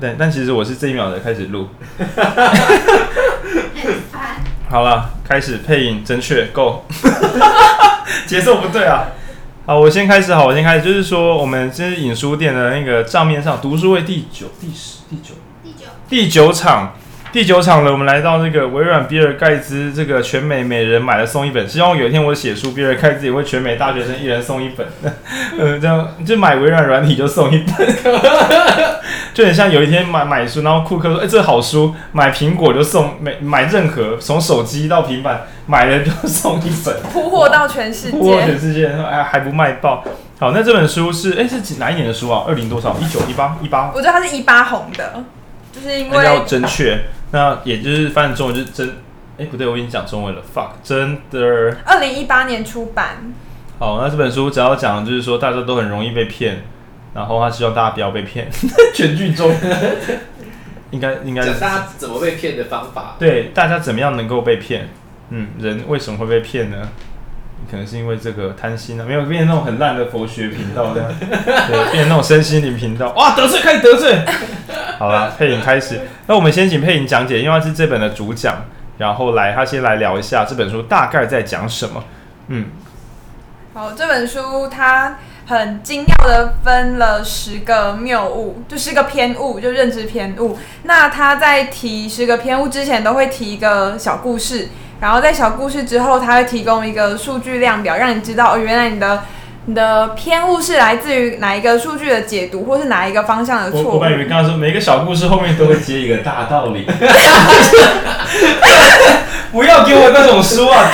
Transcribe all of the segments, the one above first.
但但其实我是这一秒才开始录。好了，开始配音，正确，Go。节奏不对啊。好，我先开始。好，我先开始。就是说，我们这是影书店的那个账面上，读书会第九、第十、第九、第九、第九场。第九场了，我们来到那个微软比尔盖茨这个全美每人买了送一本，希望有一天我写书，比尔盖茨也会全美大学生一人送一本，嗯，这样就买微软软体就送一本，就很像有一天买买书，然后库克说，哎、欸，这好书，买苹果就送，买买任何从手机到平板买了就送一本，铺货到全世界，铺货全世界，哎，还不卖爆。好，那这本书是，哎、欸，是哪一年的书啊？二零多少？一九一八一八？我觉得它是一八红的，就是因为要正确。那也就是翻译中文就是真，哎、欸、不对，我已经讲中文了，fuck，真的。二零一八年出版。好，那这本书只要讲就是说大家都很容易被骗，然后他希望大家不要被骗。全剧终 应该应该是讲大家怎么被骗的方法。对，大家怎么样能够被骗？嗯，人为什么会被骗呢？可能是因为这个贪心啊，没有变成那种很烂的佛学频道这样，对，变成那种身心灵频道。哇，得罪开始得罪。好了，配音开始。那我们先请配音讲解，因为他是这本的主讲，然后来他先来聊一下这本书大概在讲什么。嗯，好，这本书它很精要的分了十个谬误，就十个偏误，就认知偏误。那他在提十个偏误之前，都会提一个小故事。然后在小故事之后，他会提供一个数据量表，让你知道哦，原来你的你的偏误是来自于哪一个数据的解读，或是哪一个方向的错误。我我本以为刚刚说每个小故事后面都会接一个大道理。不要给我那种书啊！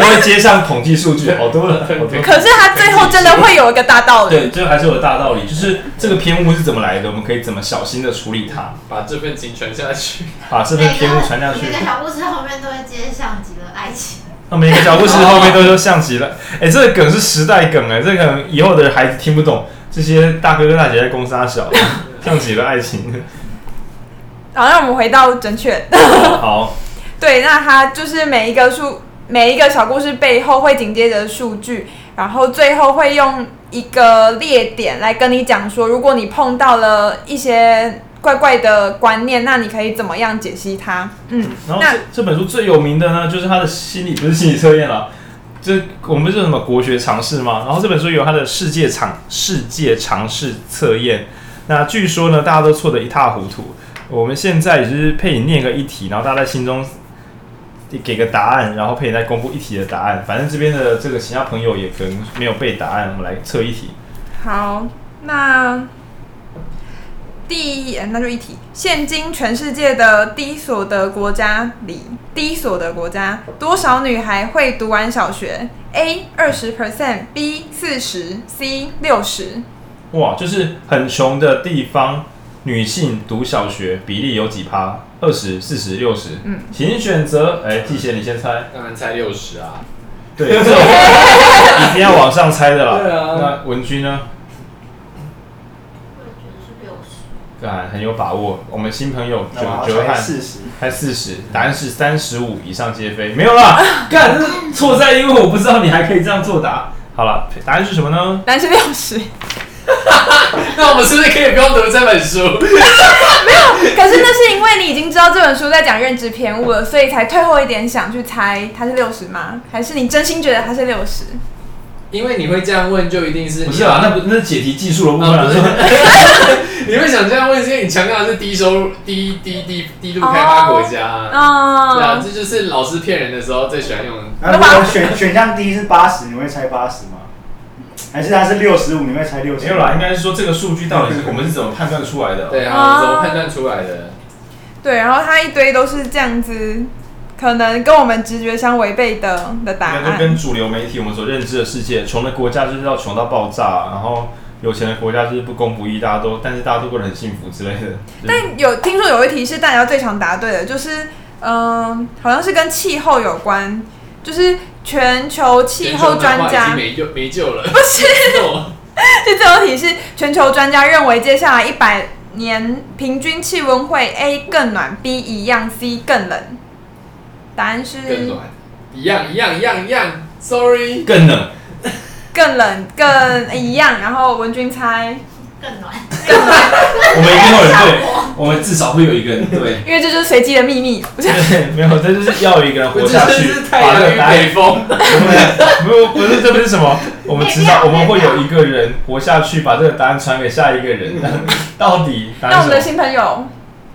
都会接上统计数据，好多了。可是他最后真的会有一个大道理。对，最后还是有个大道理，就是这个偏误是怎么来的，我们可以怎么小心的处理它，把这份情传下去，把这份偏误传下去。每个小故事后面都会接上集的爱情。那每个小故事后面都说像极了，哎、欸，这个梗是时代梗哎，这个以后的孩子听不懂，这些大哥哥大姐在公司大小，像极了爱情。好，那我们回到正确。好。对，那他就是每一个数，每一个小故事背后会紧接着数据，然后最后会用一个列点来跟你讲说，如果你碰到了一些怪怪的观念，那你可以怎么样解析它？嗯，然后这这本书最有名的呢，就是他的心理不是心理测验了，这我们不是什么国学常识吗？然后这本书有他的世界常世界常识测验，那据说呢，大家都错得一塌糊涂。我们现在也是配你念个一题，然后大家在心中。给个答案，然后可以再公布一题的答案。反正这边的这个其他朋友也可能没有背答案，我们来测一题。好，那第一，那就一题。现今全世界的低所得国家里，低所得国家多少女孩会读完小学？A 二十 percent，B 四十，C 六十。哇，就是很穷的地方。女性读小学比例有几趴？二十四十六十？嗯，请选择。哎，季贤，你先猜。当然猜六十啊。对，这种 一定要往上猜的啦。对啊。那文君呢？我也觉得是六十。啊，很有把握。我们新朋友九九汉四十，猜四十。答案是三十五以上皆非。没有啦，干，错在因为我不知道你还可以这样作答。好了，答案是什么呢？答案是六十。那我们是不是可以不用读这本书？可是那是因为你已经知道这本书在讲认知偏误了，所以才退后一点想去猜它是六十吗？还是你真心觉得它是六十？因为你会这样问，就一定是不是啊？那不那是解题技术的部分。你会想这样问，是因为你强调的是低收入、低低低低度开发国家啊。哦。对啊，这就是老师骗人的时候最喜欢用的。那如果选选项 D 是八十，你会猜八十吗？还是它是六十五？你会猜六十？没有啦，应该是说这个数据到底是我们是怎么判断出来的？对啊，怎么判断出来的？对，然后它一堆都是这样子，可能跟我们直觉相违背的的答案。就跟主流媒体我们所认知的世界，穷的国家就是要穷到爆炸，然后有钱的国家就是不公不义，大家都但是大家都过得很幸福之类的。但有听说有一题是大家最常答对的，就是嗯，好像是跟气候有关。就是全球气候专家没救没救了，不是？就这道题是全球专家认为接下来一百年平均气温会 A 更暖，B 一样，C 更冷。答案是更暖，一样一样一样一样。Sorry，更冷，更冷更一样。然后文君猜更暖，我们一定会有人对，我们至少会有一个人对。因为这就是随机的秘密。对，没有，这就是要有一个人活下去。这是太阳与北风。不不是，这不是什么，我们至少我们会有一个人活下去，把这个答案传给下一个人。到底？那我们的新朋友，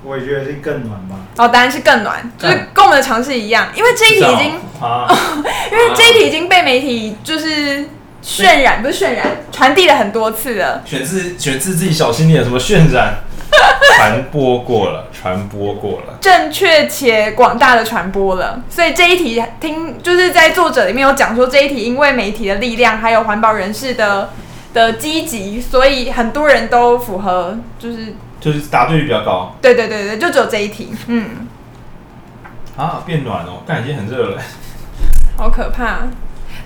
我也觉得是更暖吧。哦，答案是更暖，就是跟我们的尝试一样，因为这一题已经，啊、因为这一题已经被媒体就是。渲染不是渲染，传递了很多次了。选自选自自己小心点，什么渲染？传播过了，传播过了，正确且广大的传播了。所以这一题听就是在作者里面有讲说，这一题因为媒体的力量，还有环保人士的的积极，所以很多人都符合，就是就是答对率比较高。对对对对，就只有这一题。嗯。啊，变暖哦，但已经很热了。好可怕。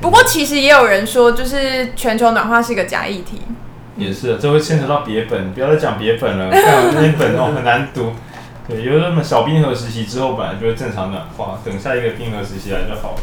不过其实也有人说，就是全球暖化是一个假议题。也是，这会牵扯到别本，不要再讲别本了，那本哦很难读。对，有那么小冰河时期之后本来就会正常暖化，等下一个冰河时期来就好了。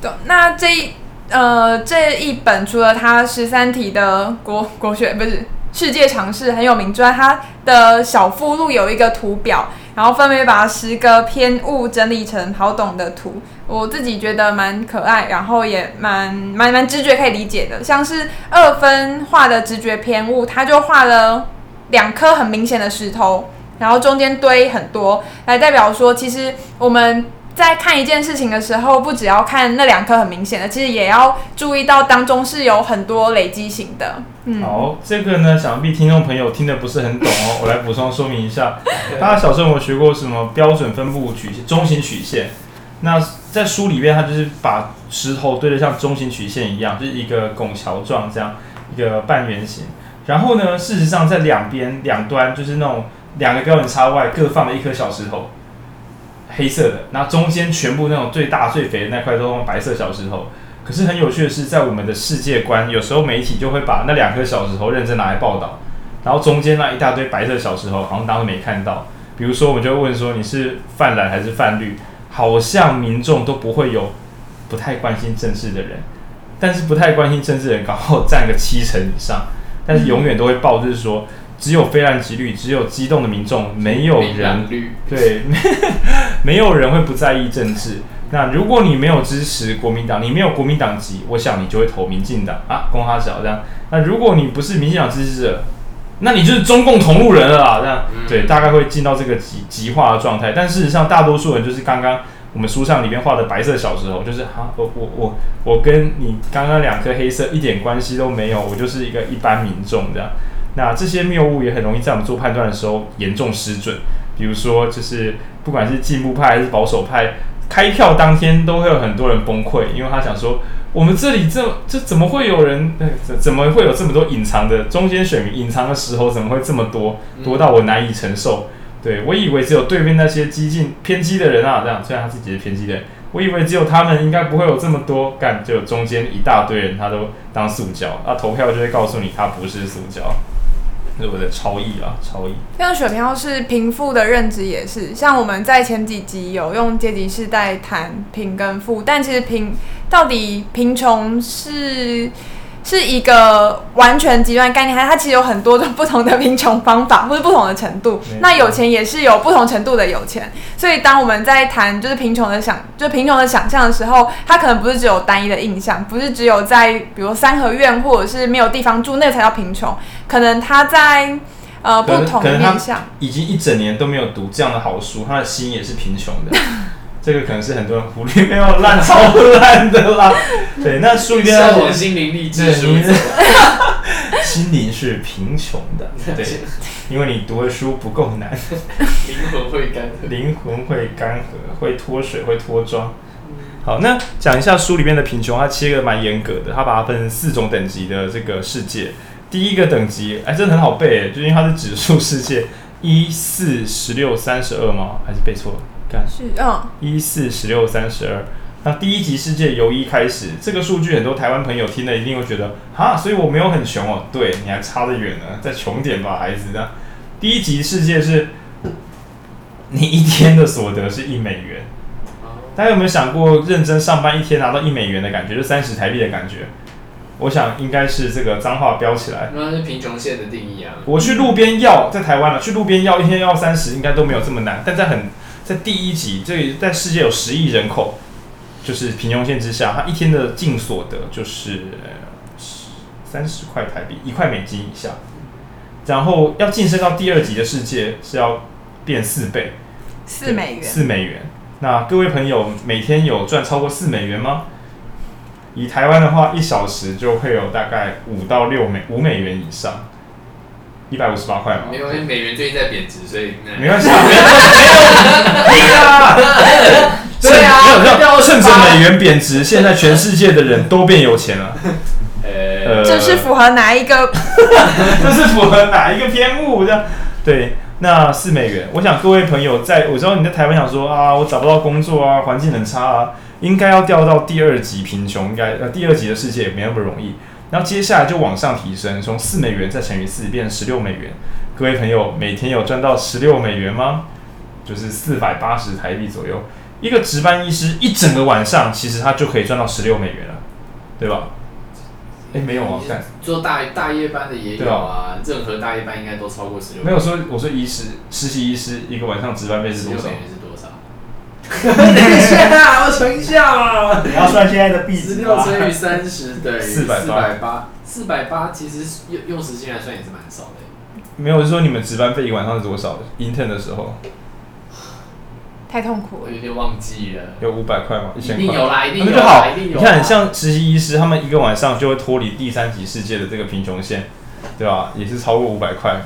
对，那这一呃这一本除了它十三题的国国学不是世界常识很有名之外，它的小附录有一个图表，然后分别把十个偏误整理成好懂的图。我自己觉得蛮可爱，然后也蛮蛮蛮直觉可以理解的。像是二分画的直觉偏误，他就画了两颗很明显的石头，然后中间堆很多，来代表说，其实我们在看一件事情的时候，不只要看那两颗很明显的，其实也要注意到当中是有很多累积型的。嗯，好，这个呢，想必听众朋友听得不是很懂哦，我来补充说明一下。大家小时候有学过什么标准分布曲线、中型曲线？那在书里面，它就是把石头堆得像中型曲线一样，就是一个拱桥状这样一个半圆形。然后呢，事实上在两边两端就是那种两个标准差外各放了一颗小石头，黑色的。那中间全部那种最大最肥的那块都用白色小石头。可是很有趣的是，在我们的世界观，有时候媒体就会把那两颗小石头认真拿来报道，然后中间那一大堆白色小石头好像当时没看到。比如说，我们就会问说，你是泛蓝还是泛绿？好像民众都不会有不太关心政治的人，但是不太关心政治的人刚好占个七成以上，但是永远都会报，就是说只有非蓝即绿，只有激动的民众，没有人对，没有人会不在意政治。那如果你没有支持国民党，你没有国民党籍，我想你就会投民进党啊，公哈小这样。那如果你不是民进党支持者，那你就是中共同路人了啦，这样对，大概会进到这个极极化的状态。但事实上，大多数人就是刚刚我们书上里面画的白色小石头，就是哈，我我我我跟你刚刚两颗黑色一点关系都没有，我就是一个一般民众这样。那这些谬误也很容易在我们做判断的时候严重失准。比如说，就是不管是进步派还是保守派，开票当天都会有很多人崩溃，因为他想说。我们这里这这怎么会有人？怎怎么会有这么多隐藏的中间选民？隐藏的石头怎么会这么多？多到我难以承受。对，我以为只有对面那些激进偏激的人啊，这样虽然他自己是偏激的，我以为只有他们应该不会有这么多。干，就中间一大堆人，他都当塑胶，那投票就会告诉你他不是塑胶。是我的超意啊，超意。像选票是贫富的认知也是，像我们在前几集有用阶级世代谈贫跟富，但其实贫到底贫穷是是一个完全极端概念，还它其实有很多种不同的贫穷方法，或是不同的程度。那有钱也是有不同程度的有钱，所以当我们在谈就是贫穷的想，就贫穷的想象的时候，它可能不是只有单一的印象，不是只有在比如三合院或者是没有地方住，那个才叫贫穷。可能他在呃不同的面向，已经一整年都没有读这样的好书，他的心也是贫穷的。这个可能是很多人忽略，没有烂超烂的啦。对，那书里面要写心灵励志书，心灵是贫穷的，对，因为你读的书不够难，灵魂会干涸，灵魂会干涸，会脱水，会脱妆。好，那讲一下书里面的贫穷，它切个蛮严格的，它把它分成四种等级的这个世界。第一个等级，哎，真的很好背，就因为它是指数世界，一四十六三十二吗？还是背错了？是嗯，一四十六三十二。那第一集世界由一开始，这个数据很多台湾朋友听了一定会觉得，哈，所以我没有很穷哦。对，你还差得远呢，再穷点吧，孩子。那第一集世界是，你一天的所得是一美元。大家有没有想过，认真上班一天拿到一美元的感觉，就三十台币的感觉？我想应该是这个脏话标起来。那是贫穷线的定义啊。我去路边要，在台湾了，去路边要一天要三十，应该都没有这么难。但在很在第一级，这里在世界有十亿人口，就是贫穷线之下，他一天的净所得就是三十块台币，一块美金以下。然后要晋升到第二级的世界是要变四倍，四美元，四美元。那各位朋友每天有赚超过四美元吗？以台湾的话，一小时就会有大概五到六美五美元以上，一百五十八块嘛。没有，因为美元最近在贬值，所以没关系。没有啊，对啊，没有，趁着美元贬值，现在全世界的人都变有钱了。呃，这是符合哪一个？这是符合哪一个篇目的？对，那四美元。我想各位朋友在，我知道你在台湾想说啊，我找不到工作啊，环境很差啊。应该要掉到第二级贫穷，应该呃第二级的世界也没那么容易。然后接下来就往上提升，从四美元再乘以四，变成十六美元。各位朋友，每天有赚到十六美元吗？就是四百八十台币左右。一个值班医师一整个晚上，其实他就可以赚到十六美元了，对吧？哎，没有啊，干做大大夜班的也有啊，任何大夜班应该都超过十六。没有说，我说医师，实习医师一个晚上值班费是多少？等一下，我存一下嘛。你要算现在的币值。十六乘以三十等于四百八。四百八其实用用时间来算也是蛮少的。没有，我是说你们值班费一晚上是多少？intern 的时候。太痛苦了，我有点忘记了。有五百块吗？一千块。一定有啦，一定有。那就好。你看，像实习医师，他们一个晚上就会脱离第三级世界的这个贫穷线，对吧？也是超过五百块。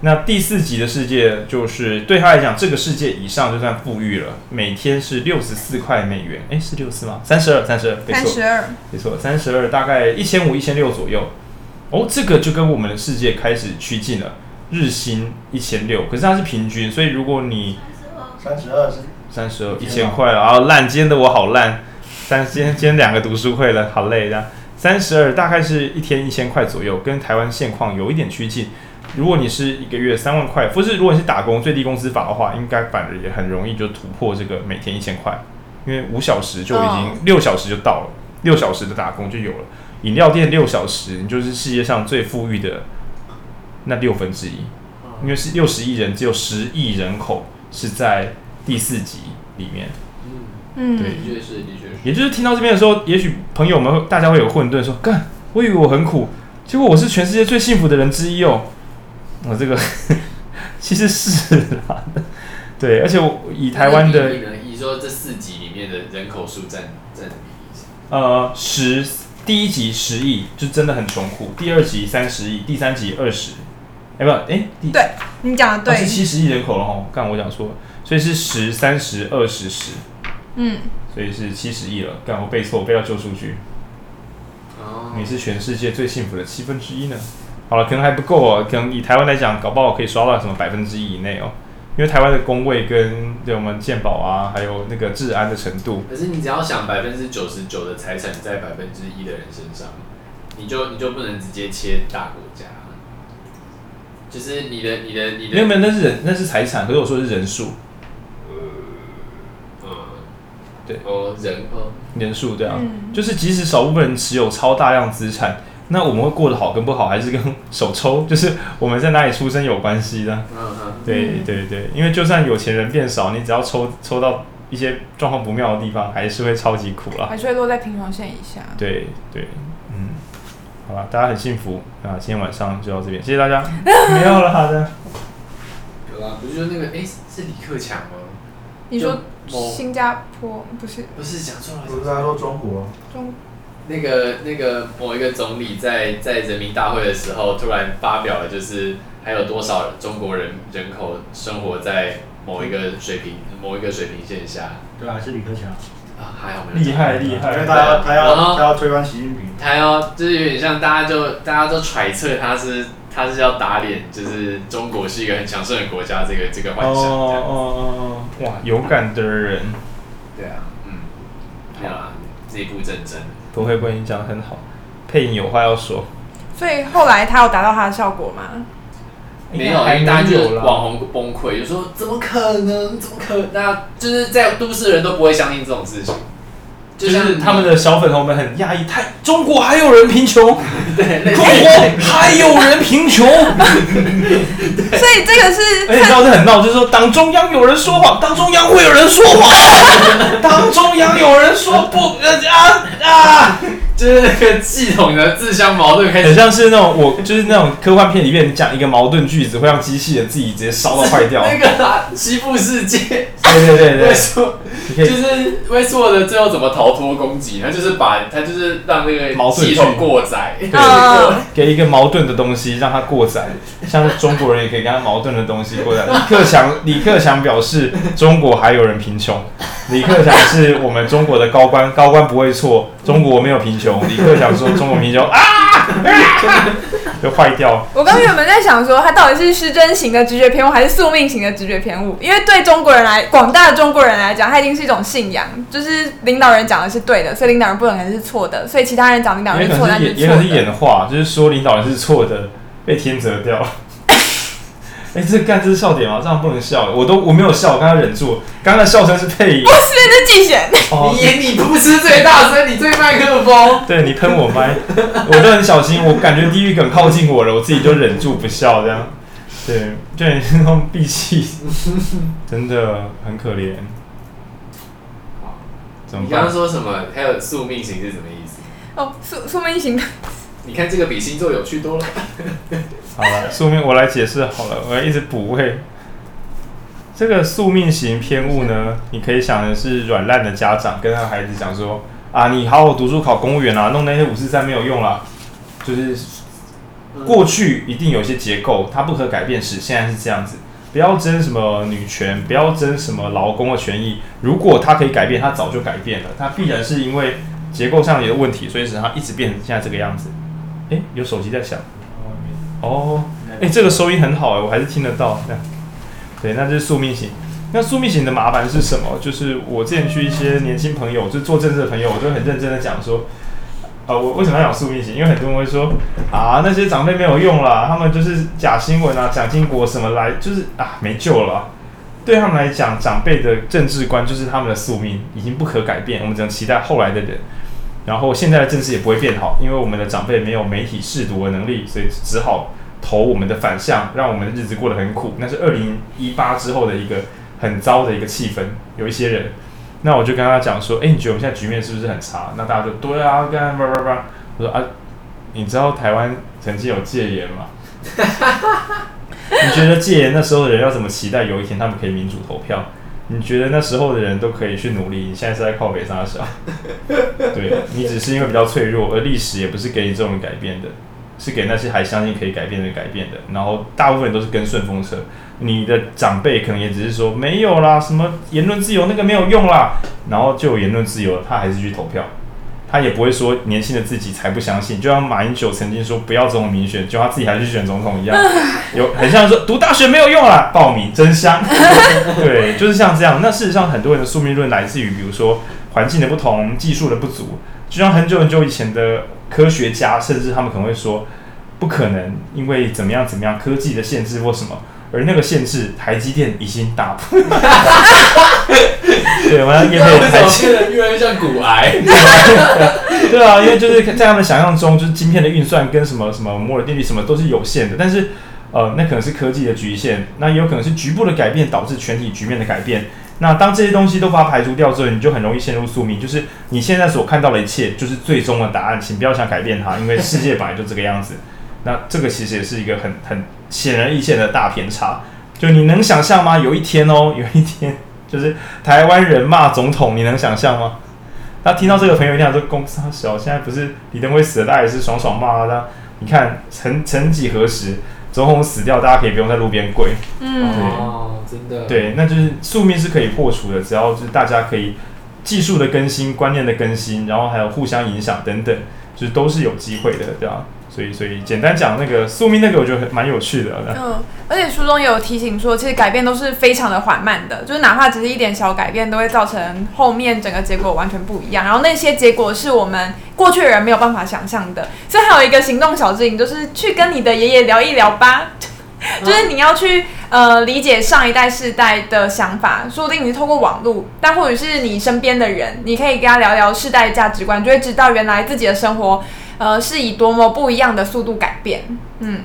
那第四级的世界，就是对他来讲，这个世界以上就算富裕了，每天是六十四块美元，诶，是六四吗？三十二，三十二，没错，三十二，没错，三十二，大概一千五、一千六左右。哦，这个就跟我们的世界开始趋近了，日薪一千六，可是它是平均，所以如果你三十二是三十二，一千块了啊，烂，今天的我好烂，但今天今天两个读书会了，好累的。三十二大概是一天一千块左右，跟台湾现况有一点趋近。如果你是一个月三万块，不是，如果你是打工最低工资法的话，应该反而也很容易就突破这个每天一千块，因为五小时就已经六小时就到了，六小时的打工就有了。饮料店六小时，你就是世界上最富裕的那六分之一，因为是六十亿人，只有十亿人口是在第四级里面。嗯，对，的确是，的确是。也就是听到这边的时候，也许朋友们大家会有混沌，说：干，我以为我很苦，结果我是全世界最幸福的人之一哦。我、哦、这个其实是啦，对，而且我以台湾的，你说这四集里面的人口数占占比？呃，十，第一集十亿，就真的很穷苦；第二集三十亿，第三集二十，哎不，哎，对，你讲的对，哦、是七十亿人口了哈，刚我讲错了，所以是十、三十、二十、十，嗯，所以是七十亿了，刚我背错，我背到旧数据。哦，你是全世界最幸福的七分之一呢。好了，可能还不够哦。可能以台湾来讲，搞不好可以刷到什么百分之一以内哦。因为台湾的工位跟对我们健保啊，还有那个治安的程度。可是你只要想百分之九十九的财产在百分之一的人身上，你就你就不能直接切大国家。就是你的你的你的。没有没有，那是人那是财产，可是我说的是人数。呃，嗯，对哦，人哦，人数对啊，嗯、就是即使少部分人持有超大量资产。那我们会过得好跟不好，还是跟手抽，就是我们在哪里出生有关系的。嗯嗯，对对对，因为就算有钱人变少，你只要抽抽到一些状况不妙的地方，还是会超级苦啦。还是会落在贫穷线以下。对对，嗯，好吧，大家很幸福啊！今天晚上就到这边，谢谢大家。没有了，好的。有啊，不是说那个哎，是李克强吗？你说新加坡不是？不是讲错了，不是他说中国中。那个那个某一个总理在在人民大会的时候，突然发表了，就是还有多少中国人人口生活在某一个水平某一个水平线下？对啊，是李克强啊，还好没有。厉害厉害，因为他要他要他要推翻习近平，他要就是有点像大家就大家都揣测他是他是要打脸，就是中国是一个很强盛的国家，这个这个幻想。哦哦哦哇，勇敢的人。对啊，嗯，好啦，这一步认真。不会，不会，你讲的很好，配音有话要说。所以后来他有达到他的效果吗？没有，大家就网红崩溃，就说怎么可能？怎么可能？那就是在都市人都不会相信这种事情。就是他们的小粉红们很压抑，太 中国还有人贫穷，对，中国还有人贫穷，所以这个是，而且你知道这很闹，就是说党中央有人说谎，党中央会有人说谎，党中央有人说不，啊啊，就是那个系统的自相矛盾开始，很像是那种我就是那种科幻片里面讲一个矛盾句子会让机器人自己直接烧到坏掉，那个啊，西部世界，对对对对，说就是威斯的最后怎么逃脱攻击？他就是把他就是让那个系统过载，对，给一个矛盾的东西让它过载，像中国人也可以给他矛盾的东西过载。李克强，李克强表示中国还有人贫穷。李克强是我们中国的高官，高官不会错，中国没有贫穷。李克强说中国贫穷啊，啊，就坏掉。我刚原本在想说，他到底是失真型的直觉偏误，还是宿命型的直觉偏误？因为对中国人来，广大的中国人来讲，他已经是一种信仰，就是领导人讲的是对的，所以领导人不可能是错的，所以其他人讲领导人是错，那就是错的。也可能是演话，就是说领导人是错的，被天择掉。哎、欸，这干这是笑点吗？这样不能笑，我都我没有笑，我刚刚忍住。刚刚的笑声是配音，不是，是季贤。哦，你你不是最大声，你最麦克风。对，你喷我麦，我都很小心。我感觉地狱梗靠近我了，我自己就忍住不笑，这样。对，就很那种闭气，真的很可怜。怎么？你刚刚说什么？还有宿命型是什么意思？哦，宿宿命型。你看这个比星座有趣多了。好了，宿命我来解释好了，我要一直补位。这个宿命型偏误呢，你可以想的是软烂的家长跟他孩子讲说啊，你好好读书考公务员啊，弄那些五四三没有用啦。就是过去一定有一些结构，它不可改变时，现在是这样子。不要争什么女权，不要争什么劳工的权益。如果它可以改变，它早就改变了。它必然是因为结构上有问题，所以使它一直变成现在这个样子。哎、欸，有手机在响。哦，哎、欸，这个收音很好哎，我还是听得到。对，那就是宿命型。那宿命型的麻烦是什么？就是我之前去一些年轻朋友，就做政治的朋友，我就很认真的讲说，呃，我为什么要讲宿命型？因为很多人会说啊，那些长辈没有用啦，他们就是假新闻啊，蒋经国什么来，就是啊，没救了。对他们来讲，长辈的政治观就是他们的宿命，已经不可改变，我们只能期待后来的人。然后现在的政治也不会变好，因为我们的长辈没有媒体试读的能力，所以只好投我们的反向，让我们的日子过得很苦。那是二零一八之后的一个很糟的一个气氛。有一些人，那我就跟他讲说：“哎，你觉得我们现在局面是不是很差？”那大家就对啊，干叭叭叭。我说啊，你知道台湾曾经有戒严吗？你觉得戒严那时候的人要怎么期待有一天他们可以民主投票？你觉得那时候的人都可以去努力，你现在是在靠北上小？对，你只是因为比较脆弱，而历史也不是给你这种改变的，是给那些还相信可以改变的人改变的。然后大部分人都是跟顺风车，你的长辈可能也只是说没有啦，什么言论自由那个没有用啦，然后就有言论自由了，他还是去投票。他也不会说年轻的自己才不相信，就像马英九曾经说不要总统民选，就他自己还是选总统一样，有很像说读大学没有用啦，报名真香，对，就是像这样。那事实上，很多人的宿命论来自于，比如说环境的不同、技术的不足，就像很久很久以前的科学家，甚至他们可能会说不可能，因为怎么样怎么样，科技的限制或什么。而那个限制，台积电已经打破。对，我要业配台积电越来越像骨癌。对啊，因为就是在他们想象中，就是晶片的运算跟什么什么摩尔定律什么都是有限的。但是，呃，那可能是科技的局限，那也有可能是局部的改变导致全体局面的改变。那当这些东西都把它排除掉之后，你就很容易陷入宿命，就是你现在所看到的一切就是最终的答案，请不要想改变它，因为世界本来就这个样子。那这个其实也是一个很很显而易见的大偏差，就你能想象吗？有一天哦，有一天就是台湾人骂总统，你能想象吗？他听到这个朋友一定说：“公三小，现在不是李登辉死了，大家也是爽爽骂他。你看，曾曾几何时，总统死掉，大家可以不用在路边跪。嗯，对哦，真的，对，那就是宿命是可以破除的，只要就是大家可以技术的更新、观念的更新，然后还有互相影响等等，就是都是有机会的，对吧？所以，所以简单讲那个宿命那个，我觉得蛮有趣的。嗯，而且书中也有提醒说，其实改变都是非常的缓慢的，就是哪怕只是一点小改变，都会造成后面整个结果完全不一样。然后那些结果是我们过去的人没有办法想象的。所以还有一个行动小指引，就是去跟你的爷爷聊一聊吧。就是你要去呃理解上一代世代的想法，说不定你是透过网络，但或者是你身边的人，你可以跟他聊聊世代价值观，就会知道原来自己的生活呃是以多么不一样的速度改变。嗯，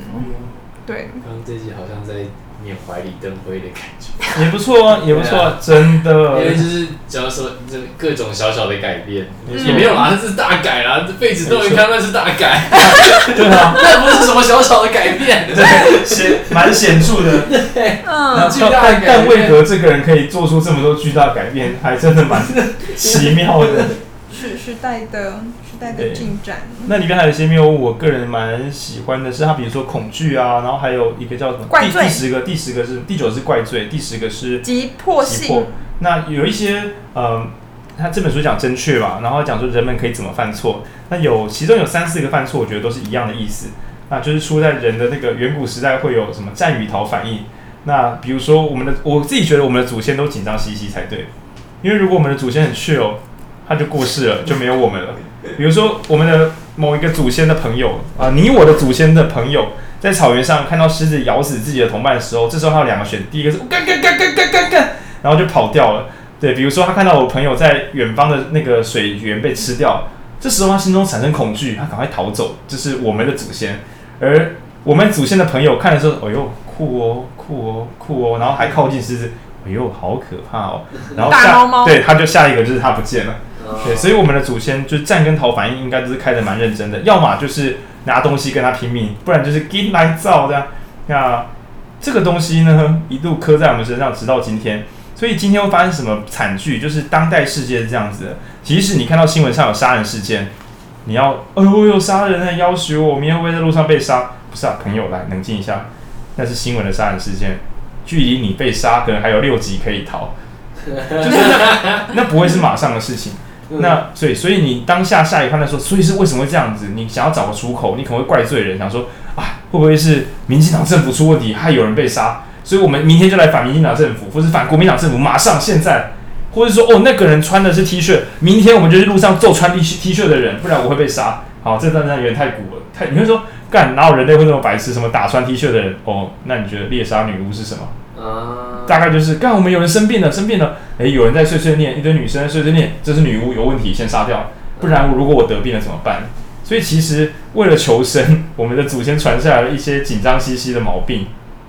对。刚刚这集好像在。缅怀里灯辉的感觉也不错啊，也不错，啊，真的。因为就是只要说这各种小小的改变，也没有啦，这是大改啦，这辈子都没看那是大改。对啊，那不是什么小小的改变，对，显蛮显著的。对，嗯。但但为何这个人可以做出这么多巨大改变，还真的蛮奇妙的。是时代的。的进展，那里边还有一些谬误，我个人蛮喜欢的是，它比如说恐惧啊，然后还有一个叫什么怪罪，第第十个，第十个是第九是怪罪，第十个是急迫性。那有一些呃，他这本书讲正确吧，然后讲说人们可以怎么犯错。那有其中有三四个犯错，我觉得都是一样的意思。那就是出在人的那个远古时代会有什么战与逃反应。那比如说我们的，我自己觉得我们的祖先都紧张兮兮才对，因为如果我们的祖先很 chill，他就过世了，就没有我们了。比如说，我们的某一个祖先的朋友啊，你我的祖先的朋友，在草原上看到狮子咬死自己的同伴的时候，这时候他有两个选，第一个是干干干干干干干，然后就跑掉了。对，比如说他看到我朋友在远方的那个水源被吃掉，这时候他心中产生恐惧，他赶快逃走。这是我们的祖先，而我们祖先的朋友看的时候，哎呦，酷哦，酷哦，酷哦，然后还靠近狮子，哎呦，好可怕哦。然后下，对，他就下一个就是他不见了。对，所以我们的祖先就战跟逃反应应该都是开得蛮认真的，要么就是拿东西跟他拼命，不然就是给来造这样。那这个东西呢，一度刻在我们身上，直到今天。所以今天会发生什么惨剧？就是当代世界是这样子的。即使你看到新闻上有杀人事件，你要，哎呦，有杀人在要挟我，明天会不会在路上被杀？不是啊，朋友，来冷静一下，那是新闻的杀人事件，距离你被杀可能还有六级可以逃，就是，那不会是马上的事情。那所以，所以你当下下一判断说，所以是为什么会这样子？你想要找个出口，你可能会怪罪人，想说啊，会不会是民进党政府出问题，害有人被杀？所以我们明天就来反民进党政府，或是反国民党政府，马上现在，或者说哦，那个人穿的是 T 恤，明天我们就是路上揍穿 T T 恤的人，不然我会被杀。好，这段段有点太古了，太你会说干哪有人类会那么白痴？什么打穿 T 恤的人？哦，那你觉得猎杀女巫是什么？Uh、大概就是，刚我们有人生病了，生病了，诶，有人在碎碎念，一堆女生碎碎念，这是女巫有问题，先杀掉，不然我如果我得病了怎么办？所以其实为了求生，我们的祖先传下来了一些紧张兮兮的毛病。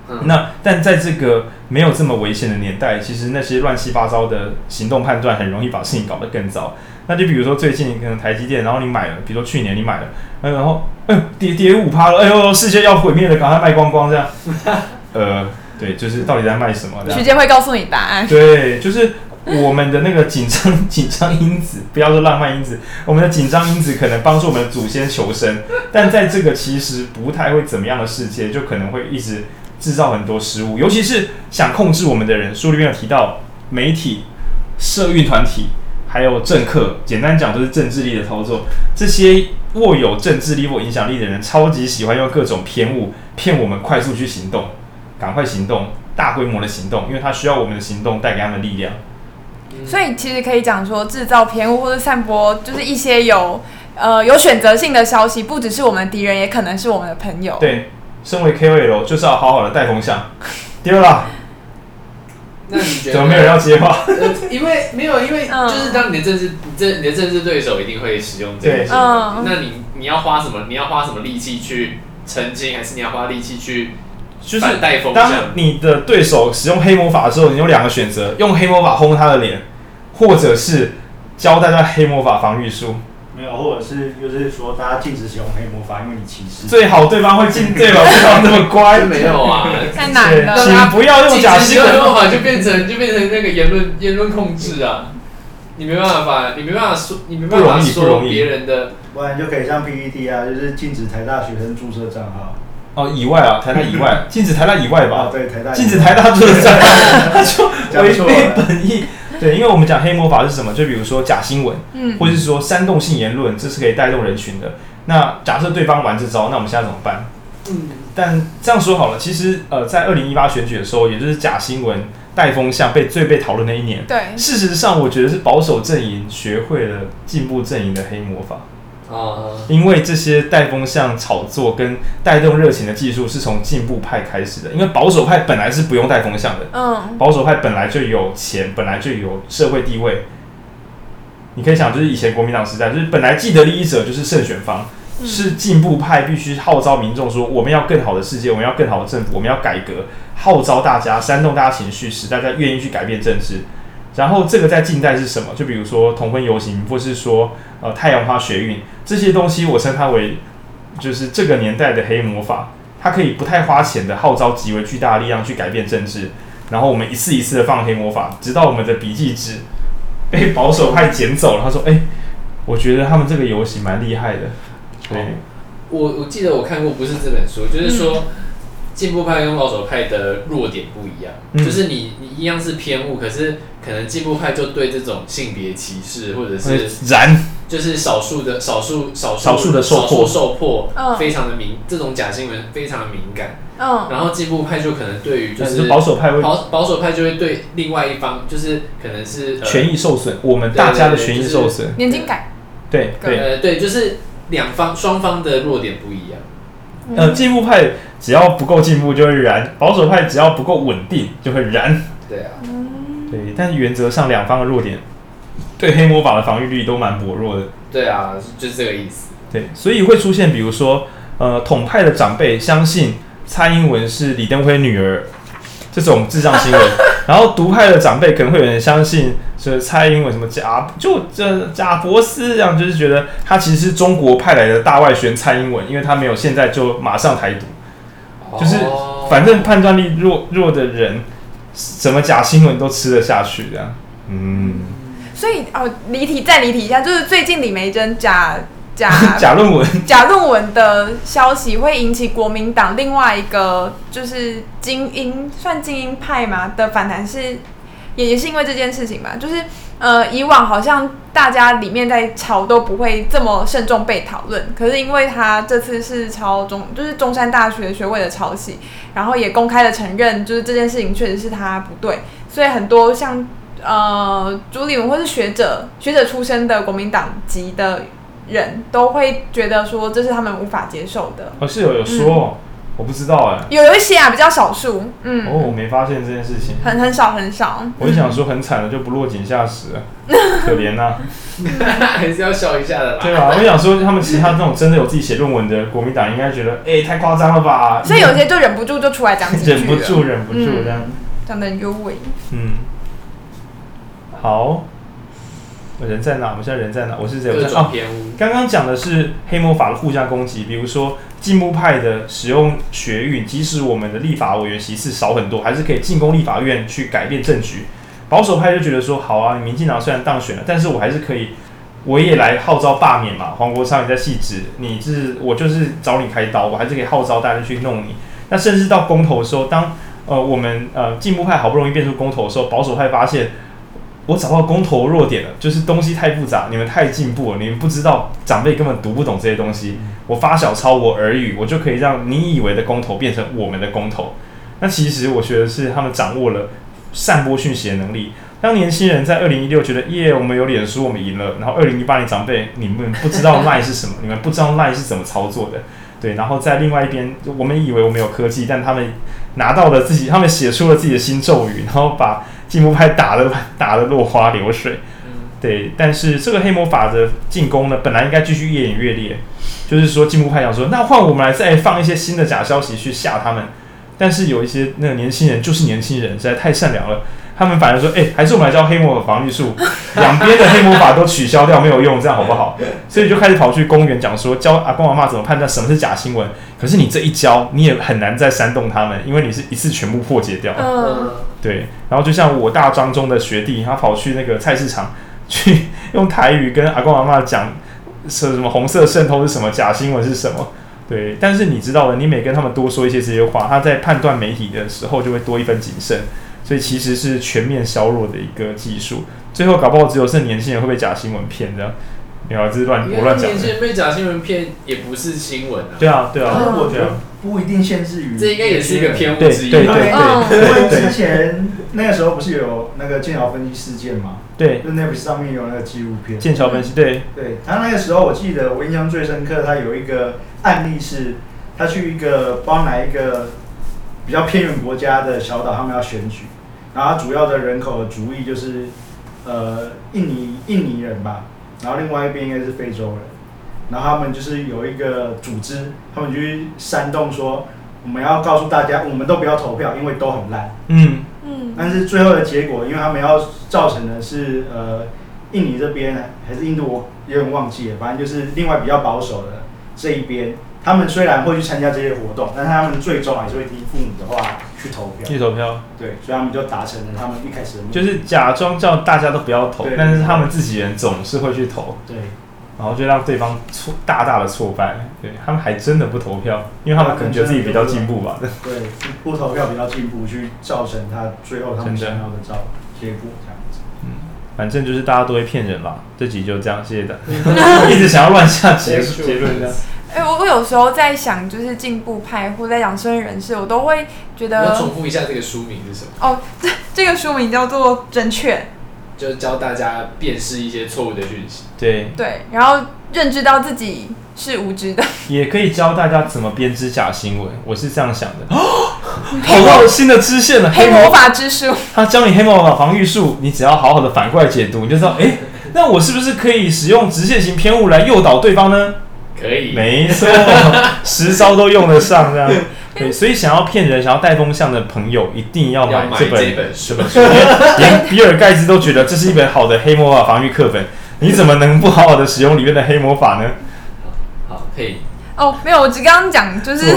Uh、那但在这个没有这么危险的年代，其实那些乱七八糟的行动判断很容易把事情搞得更糟。那就比如说最近可能台积电，然后你买了，比如说去年你买了，然后哎呦跌跌五趴了，哎呦世界要毁灭了，赶快卖光光这样，呃。对，就是到底在卖什么？时间会告诉你答案。对，就是我们的那个紧张 紧张因子，不要说浪漫因子，我们的紧张因子可能帮助我们的祖先求生，但在这个其实不太会怎么样的世界，就可能会一直制造很多失误，尤其是想控制我们的人。书里面有提到媒体、社运团体，还有政客，简单讲就是政治力的操作。这些握有政治力或影响力的人，超级喜欢用各种偏误骗我们快速去行动。赶快行动，大规模的行动，因为他需要我们的行动带给他们力量。所以其实可以讲说，制造偏误或者散播，就是一些有呃有选择性的消息，不只是我们的敌人，也可能是我们的朋友。对，身为 KOL 就是要好好的带风向。丢了。那你觉得？怎么没有人要接话？呃，因为没有，因为就是当你的政治，政你的政治对手一定会使用这些。嗯。那你你要花什么？你要花什么力气去澄清，还是你要花力气去？就是当你的对手使用黑魔法的时候，你有两个选择：用黑魔法轰他的脸，或者是教大家黑魔法防御术。没有，或者是就是说大家禁止使用黑魔法，因为你歧视。最好对方会禁，对吧？对方那么乖，没有啊，太难了。请不要用假新闻黑魔法，就变成就变成那个言论言论控制啊！你没办法，你没办法说，你没办法说别人的，不然就可以像 PPT 啊，就是禁止台大学生注册账号。哦，以外啊，台大以外，禁止台大以外吧？哦、对，台大禁止台大做的这样，他就违背本意。对，因为我们讲黑魔法是什么？就比如说假新闻，嗯，或者是说煽动性言论，这是可以带动人群的。那假设对方玩这招，那我们现在怎么办？嗯，但这样说好了，其实呃，在二零一八选举的时候，也就是假新闻带风向被最被讨论的一年。对，事实上，我觉得是保守阵营学会了进步阵营的黑魔法。哦，因为这些带风向炒作跟带动热情的技术是从进步派开始的，因为保守派本来是不用带风向的，嗯，保守派本来就有钱，本来就有社会地位。你可以想，就是以前国民党时代，就是本来既得利益者就是胜选方，嗯、是进步派必须号召民众说，我们要更好的世界，我们要更好的政府，我们要改革，号召大家，煽动大家情绪，使大家愿意去改变政治。然后这个在近代是什么？就比如说同婚游行，或是说呃太阳花学运这些东西，我称它为就是这个年代的黑魔法。它可以不太花钱的号召极为巨大的力量去改变政治，然后我们一次一次的放黑魔法，直到我们的笔记纸被保守派捡走了。他说：“哎，我觉得他们这个游戏蛮厉害的。”对，我我记得我看过，不是这本书，就是说。嗯进步派跟保守派的弱点不一样，嗯、就是你你一样是偏误，可是可能进步派就对这种性别歧视或者是然，就是少数的少数少数少数的受迫。受迫，非常的敏，哦、这种假新闻非常的敏感。嗯，然后进步派就可能对于就是保守派会保保守派就会对另外一方就是可能是权益受损，我们大家的权益受损，年金改，对对。呃对，就是两方双方的弱点不一样。呃，进步派只要不够进步就会燃，保守派只要不够稳定就会燃。对啊，对，但原则上两方的弱点，对黑魔法的防御力都蛮薄弱的。对啊，就是这个意思。对，所以会出现比如说，呃，统派的长辈相信蔡英文是李登辉女儿这种智障新闻，然后独派的长辈可能会有人相信。就是蔡英文什么贾就这贾伯斯这样，就是觉得他其实是中国派来的大外宣蔡英文，因为他没有现在就马上台独，就是反正判断力弱弱的人，什么假新闻都吃得下去这样。嗯，所以哦，离题再离题一下，就是最近李梅珍假假 假论文假论文的消息，会引起国民党另外一个就是精英算精英派嘛的反弹是。也也是因为这件事情吧，就是呃，以往好像大家里面在抄都不会这么慎重被讨论，可是因为他这次是抄中，就是中山大学学位的抄袭，然后也公开的承认，就是这件事情确实是他不对，所以很多像呃朱立文或是学者学者出身的国民党籍的人都会觉得说这是他们无法接受的。哦，是有有说。嗯我不知道哎、欸，有有一些啊，比较少数，嗯，哦，我没发现这件事情，很很少很少。我就想说很惨的，就不落井下石了，可怜呐、啊，还是要笑一下的啦。对吧？我想说他们其他那种真的有自己写论文的国民党，应该觉得哎、欸、太夸张了吧？所以有些就忍不住就出来讲几句，忍不住忍不住这样，讲的很优美。嗯，好。人在哪？我们现在人在哪？我是谁？我哦，刚刚讲的是黑魔法的互相攻击，比如说进步派的使用学运，即使我们的立法委员席次少很多，还是可以进攻立法院去改变政局。保守派就觉得说，好啊，民进党虽然当选了，但是我还是可以，我也来号召罢免嘛。黄国昌也在戏子，你是我就是找你开刀，我还是可以号召大家去弄你。那甚至到公投的时候，当呃我们呃进步派好不容易变出公投的时候，保守派发现。我找到公投弱点了，就是东西太复杂，你们太进步了，你们不知道长辈根本读不懂这些东西。我发小抄我耳语，我就可以让你以为的公投变成我们的公投。那其实我觉得是他们掌握了散播讯息的能力。当年轻人在二零一六觉得耶，我们有脸书，我们赢了。然后二零一八年长辈，你们不知道 LINE 是什么，你们不知道 LINE 是怎么操作的。对，然后在另外一边，我们以为我们有科技，但他们拿到了自己，他们写出了自己的新咒语，然后把。进步派打的打的落花流水，对，但是这个黑魔法的进攻呢，本来应该继续越演越烈，就是说进步派想说，那换我们来再放一些新的假消息去吓他们，但是有一些那个年轻人就是年轻人，实在太善良了。他们反而说：“哎、欸，还是我们来教黑魔法防御术，两边的黑魔法都取消掉，没有用，这样好不好？”所以就开始跑去公园讲说，教阿公阿妈怎么判断什么是假新闻。可是你这一教，你也很难再煽动他们，因为你是一次全部破解掉。嗯，对。然后就像我大专中的学弟，他跑去那个菜市场 去用台语跟阿公阿妈讲，说什么红色渗透是什么，假新闻是什么。对。但是你知道的，你每跟他们多说一些这些话，他在判断媒体的时候就会多一分谨慎。所以其实是全面削弱的一个技术，最后搞不好只有剩年轻人会被假新闻骗这样，没有，这是乱我乱讲的。年轻人被假新闻骗也不是新闻啊。对啊，对啊，我觉得不一定限制于。这应该也是一个偏误之一对吧？对嗯对因为之前那个时候不是有那个剑桥分析事件嘛？对，就 Netflix 上面有那个纪录片。剑桥分析对，对他那个时候，我记得我印象最深刻，他有一个案例是，他去一个不知道哪一个比较偏远国家的小岛，他们要选举，然后主要的人口的族裔就是呃印尼印尼人吧，然后另外一边应该是非洲人，然后他们就是有一个组织，他们就去煽动说，我们要告诉大家，我们都不要投票，因为都很烂。嗯，嗯，但是最后的结果，因为他们要造成的是呃印尼这边还是印度，我有点忘记了，反正就是另外比较保守的这一边，他们虽然会去参加这些活动，但是他们最终还是会听父母的话去投票。去投票，对，所以他们就达成了他们一开始的目的就是假装叫大家都不要投对，但是他们自己人总是会去投，对，然后就让对方挫大大的挫败。对他们还真的不投票，因为他们可能觉得自己比较进步吧。对，不投票比较进步，去造成他最后他们想要的照结果这样子。反正就是大家都会骗人啦。这集就这样，谢谢大家。一直想要乱下结结论这样。哎、我我有时候在想，就是进步派或在讲社会人士，我都会觉我要重复一下这个书名是什么？哦，这这个书名叫做《正确》，就是教大家辨识一些错误的讯息。对，对，然后认知到自己是无知的。也可以教大家怎么编织假新闻。我是这样想的。跑到新的支线了，黑魔法之术，他教你黑魔法防御术，你只要好好的反过来解读，你就知道，哎、那我是不是可以使用直线型偏误来诱导对方呢？可以，没错，十招都用得上，这样。对，所以想要骗人、想要带风向的朋友，一定要买这本这本书这本书，因为连比尔盖茨都觉得这是一本好的黑魔法防御课本，你怎么能不好好的使用里面的黑魔法呢？好，可以。哦，没有，我只刚刚讲就是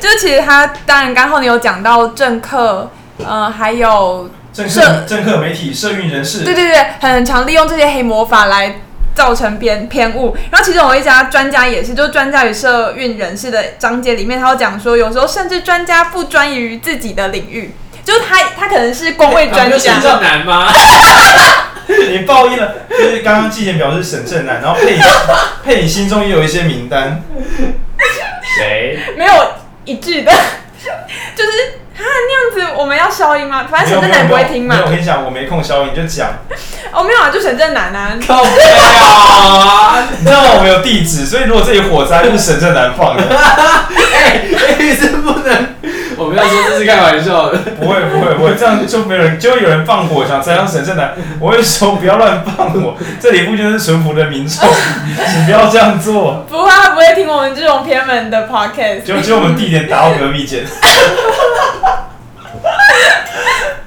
就是其实他当然刚好你有讲到政客，呃，还有政客政客、媒体、社运人士对对对，很常利用这些黑魔法来造成偏偏误。然后其中有一家专家也是，就是专家与社运人士的章节里面，他有讲说，有时候甚至专家不专于自己的领域，就是他他可能是工位专家沈家，正南吗？你报应了，就是刚刚季前表示沈正南，然后配配你心中也有一些名单，谁？没有一致的，就是啊那样子，我们要消音吗？反正沈正南不会听嘛没有，。我跟你讲，我没空消音，你就讲。哦，没有啊，就沈正南啊。靠背啊！你知道吗？我们有地址，所以如果这里火灾就是沈正南放的，哎，哎，是不能，我们要说这是开玩笑的。不会不会不会，这样就没有人，就会有人放火想采访沈正南，我会说不要乱放火，这里不就是淳朴的民众，请不要这样做。不会，他不会听我们这种偏门的 podcast。就就我们地点打到隔壁间。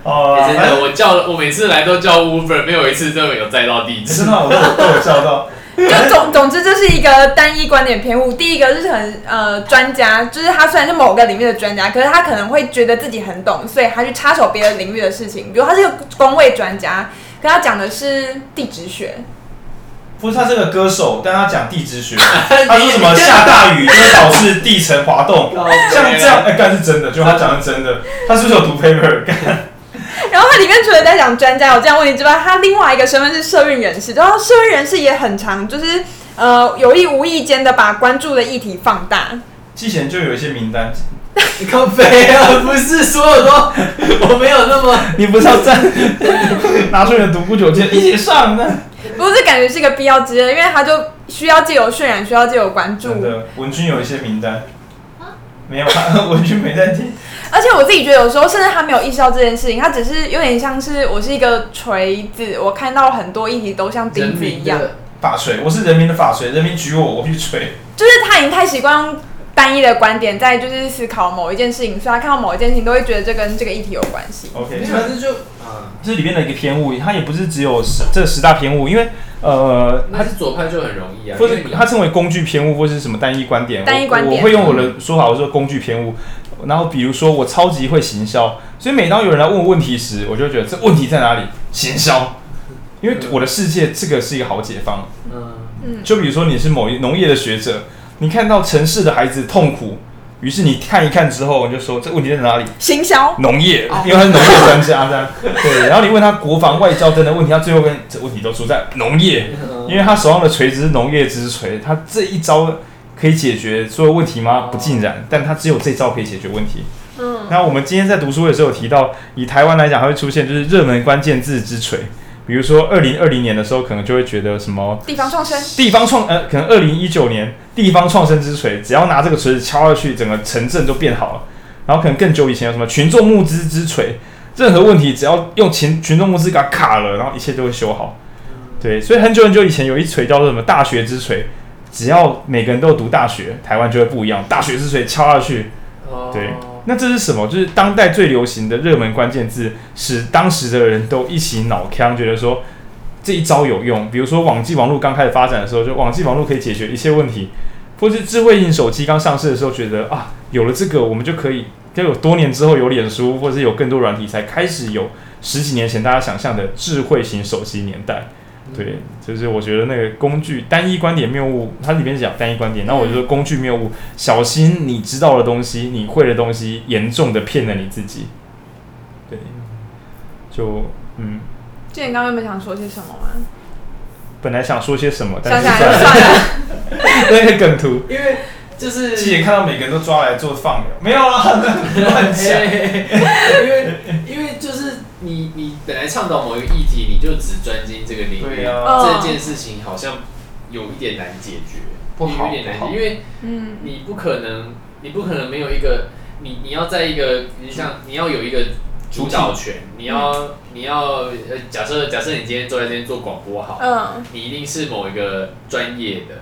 哦、欸真的，我叫我每次来都叫 Uber，没有一次真的有载到地址。真的，我都有都有叫到。就总总之，这是一个单一观点偏误。第一个是很呃专家，就是他虽然是某个领域的专家，可是他可能会觉得自己很懂，所以他去插手别的领域的事情。比如他是个工位专家，跟他讲的是地质学，不是他是个歌手，但他讲地质学，他说什么下大雨就会导致地层滑动，像这样，哎、欸，干是真的，就他讲的真的，他是不是有读 paper？干然后他里面除了在讲专家有这样问题之外，他另外一个身份是社运人士，然后社运人士也很常就是呃有意无意间的把关注的议题放大。之前就有一些名单，你靠背啊，不是所有都，我没有那么，你不是要站拿出你的独孤九剑一起上呢？不是感觉是一个必要之义，因为他就需要借由渲染，需要借由关注真。的，文君有一些名单，没有，文君没在听。而且我自己觉得有时候甚至他没有意识到这件事情，他只是有点像是我是一个锤子，我看到很多议题都像钉子一样，法锤，我是人民的法锤，人民举我，我去锤。就是他已经太习惯用单一的观点在就是思考某一件事情，所以他看到某一件事情都会觉得这跟这个议题有关系。OK，反正就啊，这里面的一个偏误，它也不是只有十这十大偏误，因为呃，他是左派就很容易啊，或者它称为工具偏误，或是什么单一观点。单一观点我，我会用我的说法，我说工具偏误。然后比如说我超级会行销，所以每当有人来问我问题时，我就会觉得这问题在哪里？行销，因为我的世界这个是一个好解方。嗯，嗯，就比如说你是某一农业的学者，你看到城市的孩子痛苦，于是你看一看之后，你就说这问题在哪里？行销。农业，因为他是农业专家，这样对。然后你问他国防、外交等等问题，他最后跟这问题都出在农业，因为他手上的锤子是农业之锤，他这一招可以解决所有问题吗？不尽然，但它只有这招可以解决问题。嗯，那我们今天在读书会的时候有提到，以台湾来讲，还会出现就是热门关键字之锤，比如说二零二零年的时候，可能就会觉得什么地方创生，地方创呃，可能二零一九年地方创生之锤，只要拿这个锤子敲下去，整个城镇都变好了。然后可能更久以前有什么群众募资之锤，任何问题只要用群群众募资给它卡了，然后一切都会修好。对，所以很久很久以前有一锤叫做什么大学之锤，只要每个人都有读大学，台湾就会不一样。大学是谁敲下去，对。那这是什么？就是当代最流行的热门关键字，使当时的人都一起脑腔，觉得说这一招有用。比如说网际网络刚开始发展的时候，就网际网络可以解决一切问题；或是智慧型手机刚上市的时候，觉得啊，有了这个，我们就可以。就有多年之后有脸书，或者是有更多软体，才开始有十几年前大家想象的智慧型手机年代。对，就是我觉得那个工具单一观点谬误，它里面讲单一观点，那我就说工具谬误，小心你知道的东西，你会的东西，严重的骗了你自己。对，就嗯。之前刚刚有没有想说些什么吗？本来想说些什么，但是算了，那个梗图，因为。就是之前看到每个人都抓来做放流，没有啊，乱讲。因为因为就是你你本来倡导某一个议题，你就只专精这个领域，啊、这件事情好像有一点难解决，不好，有一点难解决，因为嗯，你不可能，你不可能没有一个，你你要在一个，你像你要有一个主导权，你要你要呃，假设假设你今天坐在这边做广播好，嗯，你一定是某一个专业的。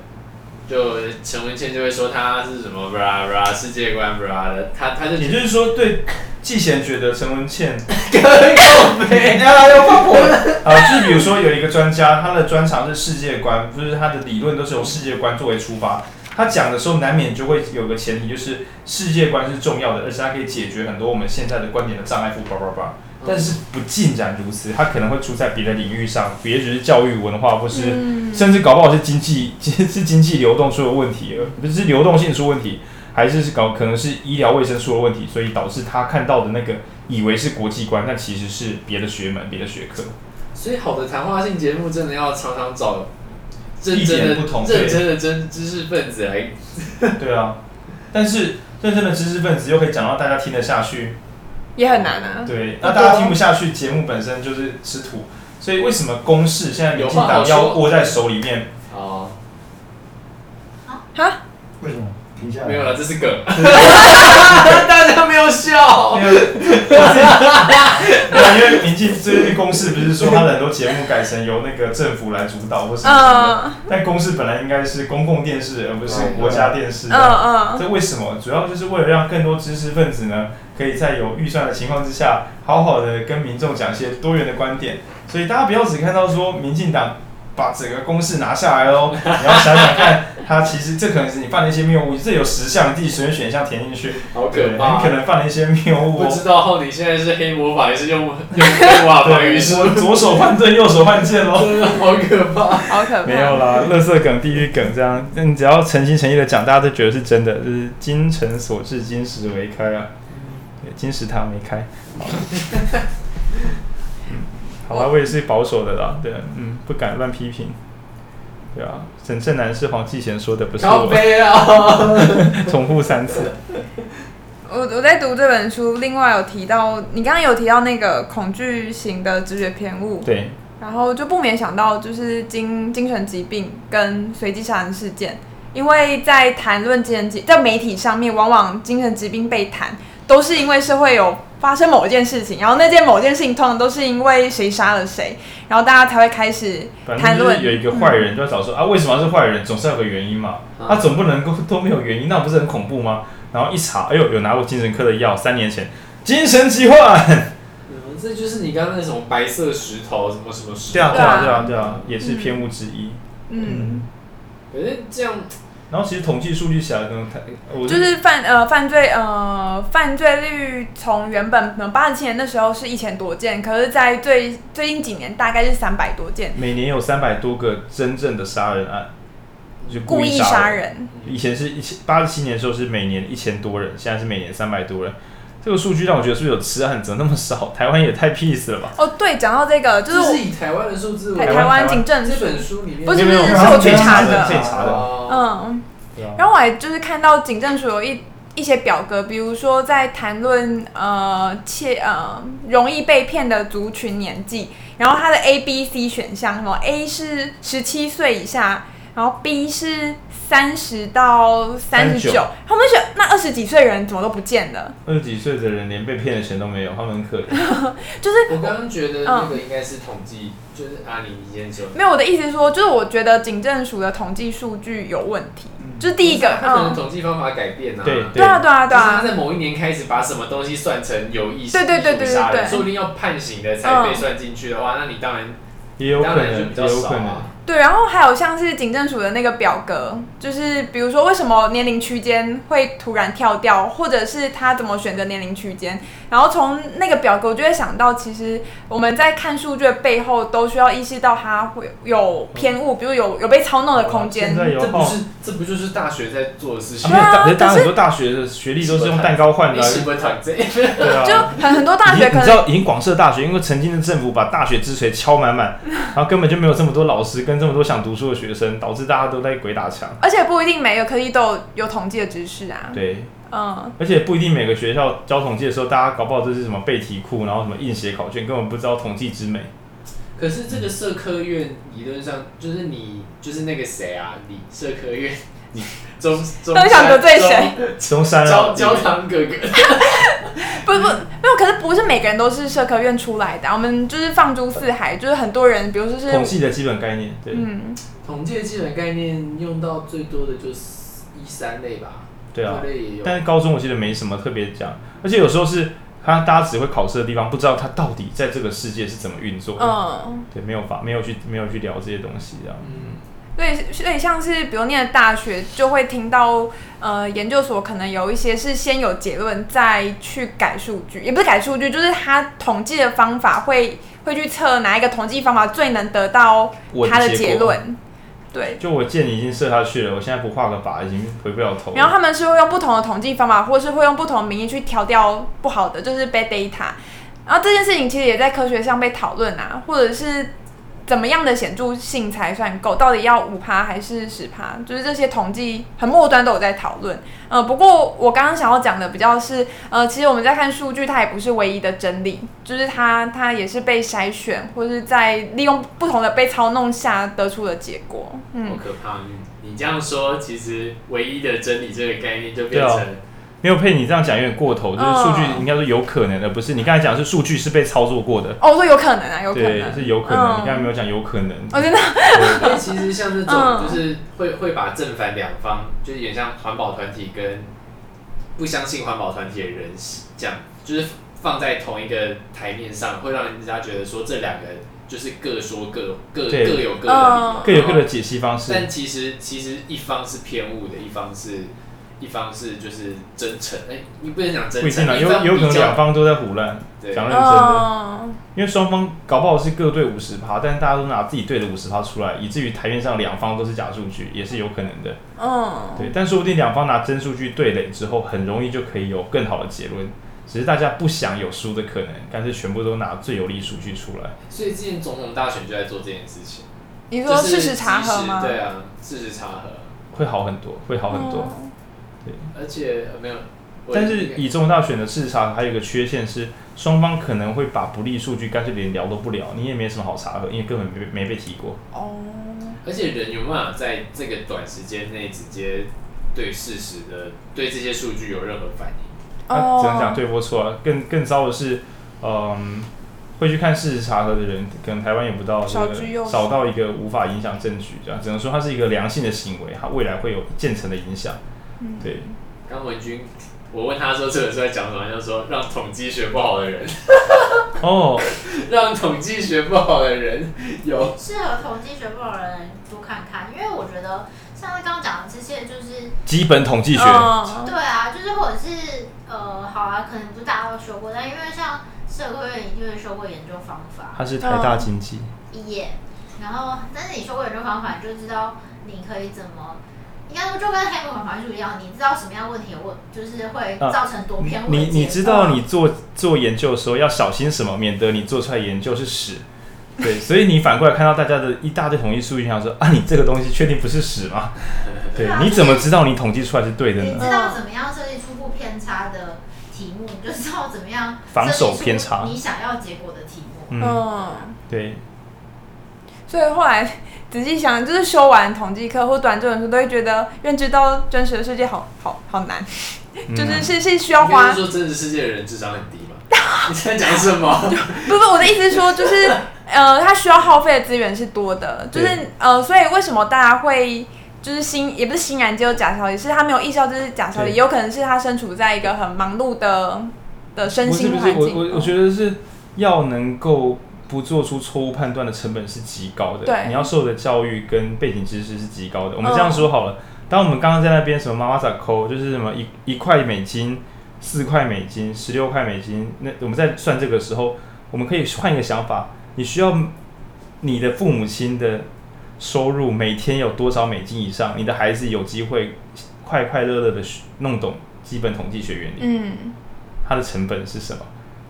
就陈文茜就会说他是什么 bra bra 世界观 bra 的，他他就也就是说对季贤觉得陈文茜可以没啊要放火啊，就是比如说有一个专家，他的专长是世界观，就是他的理论都是由世界观作为出发，他讲的时候难免就会有个前提，就是世界观是重要的，而且它可以解决很多我们现在的观点的障碍物 bra bra bra。但是不尽然如此，它可能会出在别的领域上，别只是教育文化，或是甚至搞不好是经济，是经济流动出了问题，而不是流动性出问题，还是搞可能是医疗卫生出了问题，所以导致他看到的那个以为是国际观，但其实是别的学门、别的学科。所以好的谈话性节目真的要常常找认真的、认真的真知识分子来。对啊，但是认真的知识分子又可以讲到大家听得下去。也很难啊。对，那大家听不下去，节目本身就是吃土，所以为什么公式现在民进党要握在手里面？啊，哈？为什么？停下来。没有了，这是梗。大家没有笑。没有。因为民进最近公式不是说他的很多节目改成由那个政府来主导或什么什么的，但公视本来应该是公共电视，而不是国家电视。嗯嗯。这为什么？主要就是为了让更多知识分子呢，可以在有预算的情况之下，好好的跟民众讲一些多元的观点。所以大家不要只看到说民进党把整个公式拿下来喽，你要想想看，他其实这可能是你犯了一些谬误。这有十项，你自己随便选一项填进去，好可怕，你可能犯了一些谬误。不知道你现在是黑魔法还是用 用黑魔法防御术？我左手换盾，右手换剑喽，真的好可怕，好可怕。没有啦，乐色梗、地狱梗这样，那你只要诚心诚意的讲，大家都觉得是真的，就是精诚所至，金石为开啊。金石堂没开，好，吧，我也是保守的啦，对，嗯，不敢乱批评，对啊，沈正南是黄继贤说的，不是我，重复三次。我我在读这本书，另外有提到，你刚刚有提到那个恐惧型的直觉偏误，对，然后就不免想到就是精精神疾病跟随机杀人事件，因为在谈论精神疾在媒体上面，往往精神疾病被谈。都是因为社会有发生某一件事情，然后那件某件事情通常都是因为谁杀了谁，然后大家才会开始谈论。有一个坏人就要找说、嗯、啊，为什么是坏人？总是有个原因嘛。他、啊、总不能够都没有原因，那不是很恐怖吗？然后一查，哎呦，有拿过精神科的药，三年前精神疾患。嗯，这就是你刚刚那种白色石头什么什么石头。对啊，对啊，对啊，对啊，也是偏误之一。嗯，可是这样。然后其实统计数据起来可能太，就是犯呃犯罪呃犯罪率从原本可能八十七年那时候是一千多件，可是在最最近几年大概是三百多件。每年有三百多个真正的杀人案，就故意杀人。故意杀人。以前是一千八十七年的时候是每年一千多人，现在是每年三百多人。这个数据让我觉得是不是有吃案怎么那么少？台湾也太 peace 了吧？哦，对，讲到这个就是，是以台湾的数字，台台湾警政这本书里面不是不是是我去查的，可以查的，嗯。啊。然后我还就是看到警政署有一一些表格，比如说在谈论呃切呃容易被骗的族群年纪，然后它的 A、B、C 选项，什么 A 是十七岁以下，然后 B 是。三十到三十九，他们选那二十几岁的人怎么都不见了？二十几岁的人连被骗的钱都没有，他们很可怜。就是我刚刚觉得那个应该是统计，嗯、就是阿里你先说。没有，我的意思是说，就是我觉得警政署的统计数据有问题。嗯、就是第一个，他可能统计方法改变啊。对对啊对啊对啊！他在某一年开始把什么东西算成有意识，对对对对对对，说不定要判刑的才被算进去的话，嗯、那你当然也有可能就比较少啊。对，然后还有像是警政署的那个表格，就是比如说为什么年龄区间会突然跳掉，或者是他怎么选择年龄区间，然后从那个表格我就会想到，其实我们在看数据的背后都需要意识到它会有偏误，比如有有被操弄的空间。这不是这不就是大学在做的事情？对啊，可是大很多大学的学历都是用蛋糕换的。对啊，就很很多大学可能你知道，已经广设大学，因为曾经的政府把大学之锤敲满满，然后根本就没有这么多老师跟。这么多想读书的学生，导致大家都在鬼打墙。而且不一定每个科技都有有统计的知识啊。对，嗯。而且不一定每个学校教统计的时候，大家搞不好这是什么背题库，然后什么印写考卷，根本不知道统计之美。可是这个社科院理论上就是你就是那个谁啊？你社科院你中中都想得罪谁？中 山焦焦糖哥哥。不不没有，可是不是每个人都是社科院出来的。我们就是放诸四海，就是很多人，比如说是统计的基本概念，对，嗯，统计的基本概念用到最多的就是一三类吧。对啊，但是高中我记得没什么特别讲，而且有时候是他大家只会考试的地方，不知道他到底在这个世界是怎么运作的。嗯，对，没有法，没有去没有去聊这些东西，这样。嗯。对，所以像是比如念的大学，就会听到呃研究所可能有一些是先有结论再去改数据，也不是改数据，就是他统计的方法会会去测哪一个统计方法最能得到他的结论。对，就我见你已经射下去了，我现在不画个靶已经回不了头。然后他们是会用不同的统计方法，或是会用不同的名义去调掉不好的，就是 bad data。然后这件事情其实也在科学上被讨论啊，或者是。怎么样的显著性才算够？到底要五趴还是十趴？就是这些统计很末端都有在讨论。呃，不过我刚刚想要讲的比较是，呃，其实我们在看数据，它也不是唯一的真理，就是它它也是被筛选，或是在利用不同的被操弄下得出的结果。嗯，好可怕！你你这样说，其实唯一的真理这个概念就变成。没有配你这样讲有点过头，就是数据应该说有可能的，不是你刚才讲是数据是被操作过的。哦，我说有可能啊，有可能对，是有可能。嗯、你刚才没有讲有可能。我真的。因为 其实像这种，就是会会把正反两方，就是有点像环保团体跟不相信环保团体的人讲，就是放在同一个台面上，会让人家觉得说这两个就是各说各各各有各的理，各有各的解析方式。但其实其实一方是偏误的，一方是。一方是就是真诚，哎、欸，你不能讲真诚，不一定啊，有有可能两方都在胡乱，讲认真的，哦、因为双方搞不好是各对五十趴，但是大家都拿自己对的五十趴出来，以至于台面上两方都是假数据，也是有可能的。嗯，对，但说不定两方拿真数据对垒之后，很容易就可以有更好的结论，只是大家不想有输的可能，但是全部都拿最有利数据出来。所以之前总统大选就在做这件事情。你说事实查核吗？对啊，事实查核会好很多，会好很多。嗯对而且没有，但是以中文大选的视察，还有一个缺陷是，双方可能会把不利数据干脆连聊都不聊，你也没什么好查核，因为根本没没被提过。哦。而且人有办法在这个短时间内直接对事实的对这些数据有任何反应？他、哦啊、只能讲对或错啊。更更糟的是，嗯，会去看事实查核的人，可能台湾也不到这个少到一个无法影响证据这样，只能说它是一个良性的行为，它未来会有渐层的影响。对，刚文君，我问他说这本书在讲什么，就是说让统计学不好的人，哦，让统计学不好的人有。适合统计学不好的人多看看，因为我觉得像是刚刚讲的这些就是基本统计学，对啊，就是或者是呃，好啊，可能不是大家都修过，但因为像社科院一定会修过研究方法，他是台大经济。一页，然后但是你修过研究方法，你就知道你可以怎么。应该说就跟黑板函数一样，你知道什么样问题有问，就是会造成多偏误。你你知道你做做研究的时候要小心什么，免得你做出来研究是屎。对，所以你反过来看到大家的一大堆统计数据，想说啊，你这个东西确定不是屎吗？对，你怎么知道你统计出来是对的呢？你知道怎么样设计初步偏差的题目，你就知道怎么样防守偏差你想要结果的题目。嗯，嗯，对。所以后来仔细想，就是修完统计课或短这本书，都会觉得认知到真实的世界好好好难，嗯、就是是是需要花。你说真实世界的人智商很低吗？你在讲什么？不不，我的意思是说，就是 呃，他需要耗费的资源是多的，就是呃，所以为什么大家会就是欣也不是欣然接受假消息，是他没有意识到这是假消息，也有可能是他身处在一个很忙碌的的身心环境。不是不是，我我我觉得是要能够。不做出错误判断的成本是极高的。对，你要受的教育跟背景知识是极高的。我们这样说好了，当我们刚刚在那边什么妈妈咋抠，就是什么一一块美金、四块美金、十六块美金，那我们在算这个时候，我们可以换一个想法：你需要你的父母亲的收入每天有多少美金以上，你的孩子有机会快快乐乐的弄懂基本统计学原理。嗯，它的成本是什么？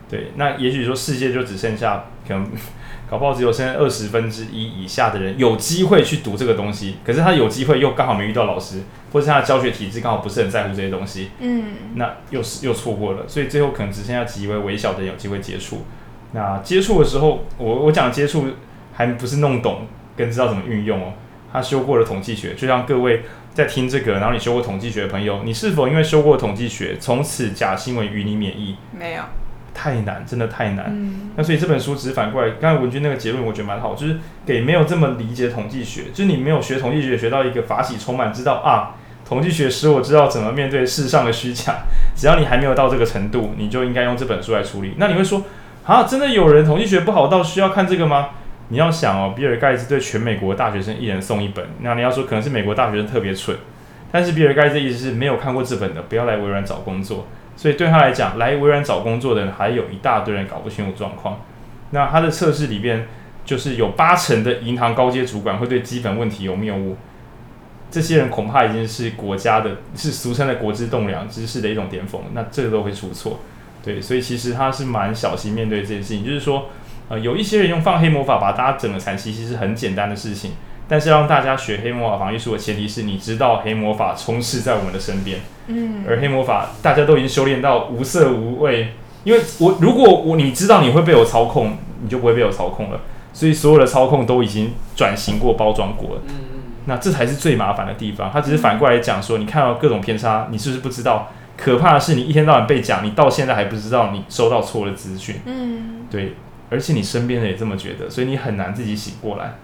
对，那也许说世界就只剩下可能 搞不好只有现在二十分之一以下的人有机会去读这个东西，可是他有机会又刚好没遇到老师，或是他的教学体制刚好不是很在乎这些东西，嗯，那又是又错过了，所以最后可能只剩下极为微小的人有机会接触。那接触的时候，我我讲接触还不是弄懂跟知道怎么运用哦，他修过了统计学，就像各位在听这个，然后你修过统计学的朋友，你是否因为修过统计学，从此假新闻与你免疫？没有。太难，真的太难。嗯、那所以这本书只是反过来，刚才文君那个结论，我觉得蛮好，就是给没有这么理解统计学，就是你没有学统计学学到一个法喜充满，知道啊，统计学使我知道怎么面对世上的虚假。只要你还没有到这个程度，你就应该用这本书来处理。那你会说啊，真的有人统计学不好到需要看这个吗？你要想哦，比尔盖茨对全美国大学生一人送一本，那你要说可能是美国大学生特别蠢，但是比尔盖茨的意思是没有看过这本的，不要来微软找工作。所以对他来讲，来微软找工作的人还有一大堆人搞不清楚状况。那他的测试里边，就是有八成的银行高阶主管会对基本问题有谬误。这些人恐怕已经是国家的，是俗称的国之栋梁，知识的一种巅峰。那这个都会出错。对，所以其实他是蛮小心面对这件事情。就是说，呃，有一些人用放黑魔法把大家整个残，其实很简单的事情。但是让大家学黑魔法防御术的前提是你知道黑魔法充斥在我们的身边，嗯，而黑魔法大家都已经修炼到无色无味，因为我如果我你知道你会被我操控，你就不会被我操控了，所以所有的操控都已经转型过、包装过了，嗯嗯，那这才是最麻烦的地方。他只是反过来讲说，你看到各种偏差，你是不是不知道？可怕的是你一天到晚被讲，你到现在还不知道你收到错的资讯，嗯，对，而且你身边人也这么觉得，所以你很难自己醒过来。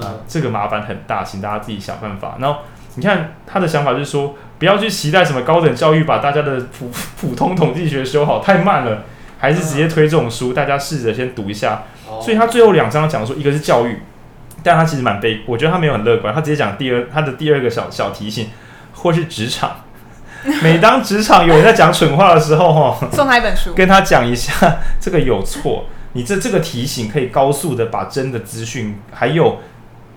啊，这个麻烦很大，请大家自己想办法。然后你看他的想法就是说，不要去期待什么高等教育，把大家的普 普通统计学修好，太慢了，还是直接推这种书，大家试着先读一下。所以他最后两章讲说，一个是教育，但他其实蛮悲，我觉得他没有很乐观，他直接讲第二，他的第二个小小提醒，或是职场，每当职场有人在讲蠢话的时候，哈，送他一本书，跟他讲一下这个有错，你这这个提醒可以高速的把真的资讯还有。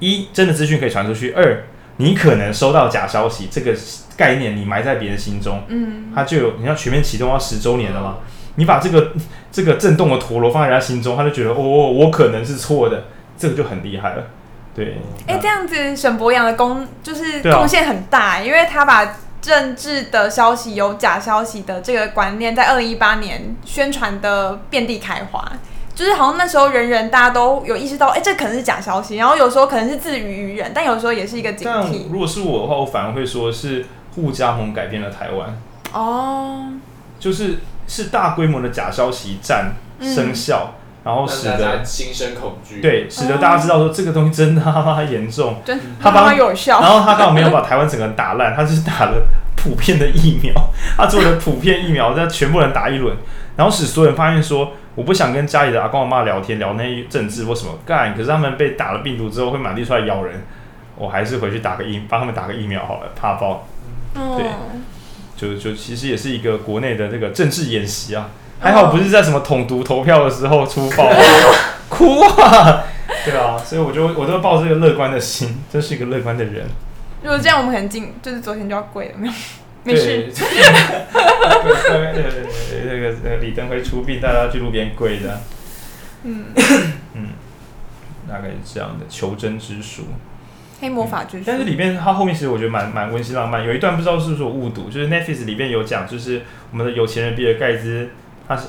一真的资讯可以传出去，二你可能收到假消息，这个概念你埋在别人心中，嗯，他就有你要全面启动要十周年了嘛，你把这个 这个震动的陀螺放在人家心中，他就觉得哦，我可能是错的，这个就很厉害了，对。哎、欸，这样子沈博洋的功就是贡献很大，啊，因为他把政治的消息有假消息的这个观念，在二零一八年宣传的遍地开花。就是好像那时候人人大家都有意识到，哎、欸，这可能是假消息。然后有时候可能是自娱于人，但有时候也是一个警惕。如果是我的话，我反而会说是护家盟改变了台湾。哦，就是是大规模的假消息战生效，嗯、然后使得心生恐惧。对，使得大家知道说这个东西真的他妈严重，真他妈有效。然后他刚好没有把台湾整个人打烂，他就是打了普遍的疫苗，他做了普遍疫苗，让全部人打一轮，然后使所有人发现说。我不想跟家里的阿公阿妈聊天，聊那些政治或什么干。可是他们被打了病毒之后会满地出来咬人，我还是回去打个疫，帮他们打个疫苗好了，怕爆。对，就就其实也是一个国内的这个政治演习啊，还好不是在什么统独投票的时候出爆，哭啊！对啊，所以我就我都抱这个乐观的心，真是一个乐观的人。如果这样，我们可能今就是昨天就要跪了，没有。没事。对，对 对对，那个李登辉出殡，大家去路边跪的。嗯嗯，大概是这样的求真之书。黑魔法之书，但是里面它后面其实我觉得蛮蛮温馨浪漫，有一段不知道是不是我误读，就是 Netflix 里面有讲，就是我们的有钱人比尔盖茨，他是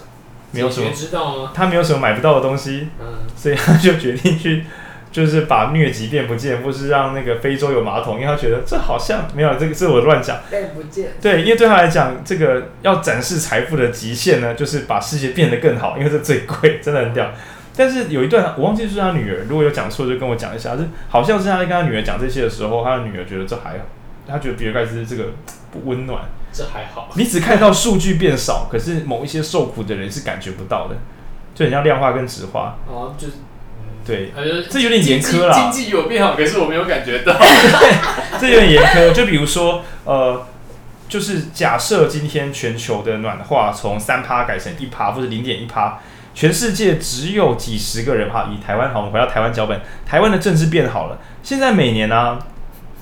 没有什么知道吗？他没有什么买不到的东西，嗯，所以他就决定去，就是把疟疾变不见，或是让那个非洲有马桶，因为他觉得这好像没有这个，是我乱讲，变不见，对，因为对他来讲，这个要展示财富的极限呢，就是把世界变得更好，因为这最贵，真的很屌。但是有一段我忘记是他女儿，如果有讲错就跟我讲一下。是好像是他在跟他女儿讲这些的时候，他的女儿觉得这还好，他觉得比尔盖茨这个不温暖，这还好。你只看到数据变少，可是某一些受苦的人是感觉不到的，就很像量化跟质化。哦，就是对，呃、这有点严苛啦。经济有变好，可是我没有感觉到。这有点严苛。就比如说，呃，就是假设今天全球的暖化从三趴改成一趴，或者零点一趴。全世界只有几十个人哈，以台湾好，我们回到台湾脚本，台湾的政治变好了。现在每年呢、啊，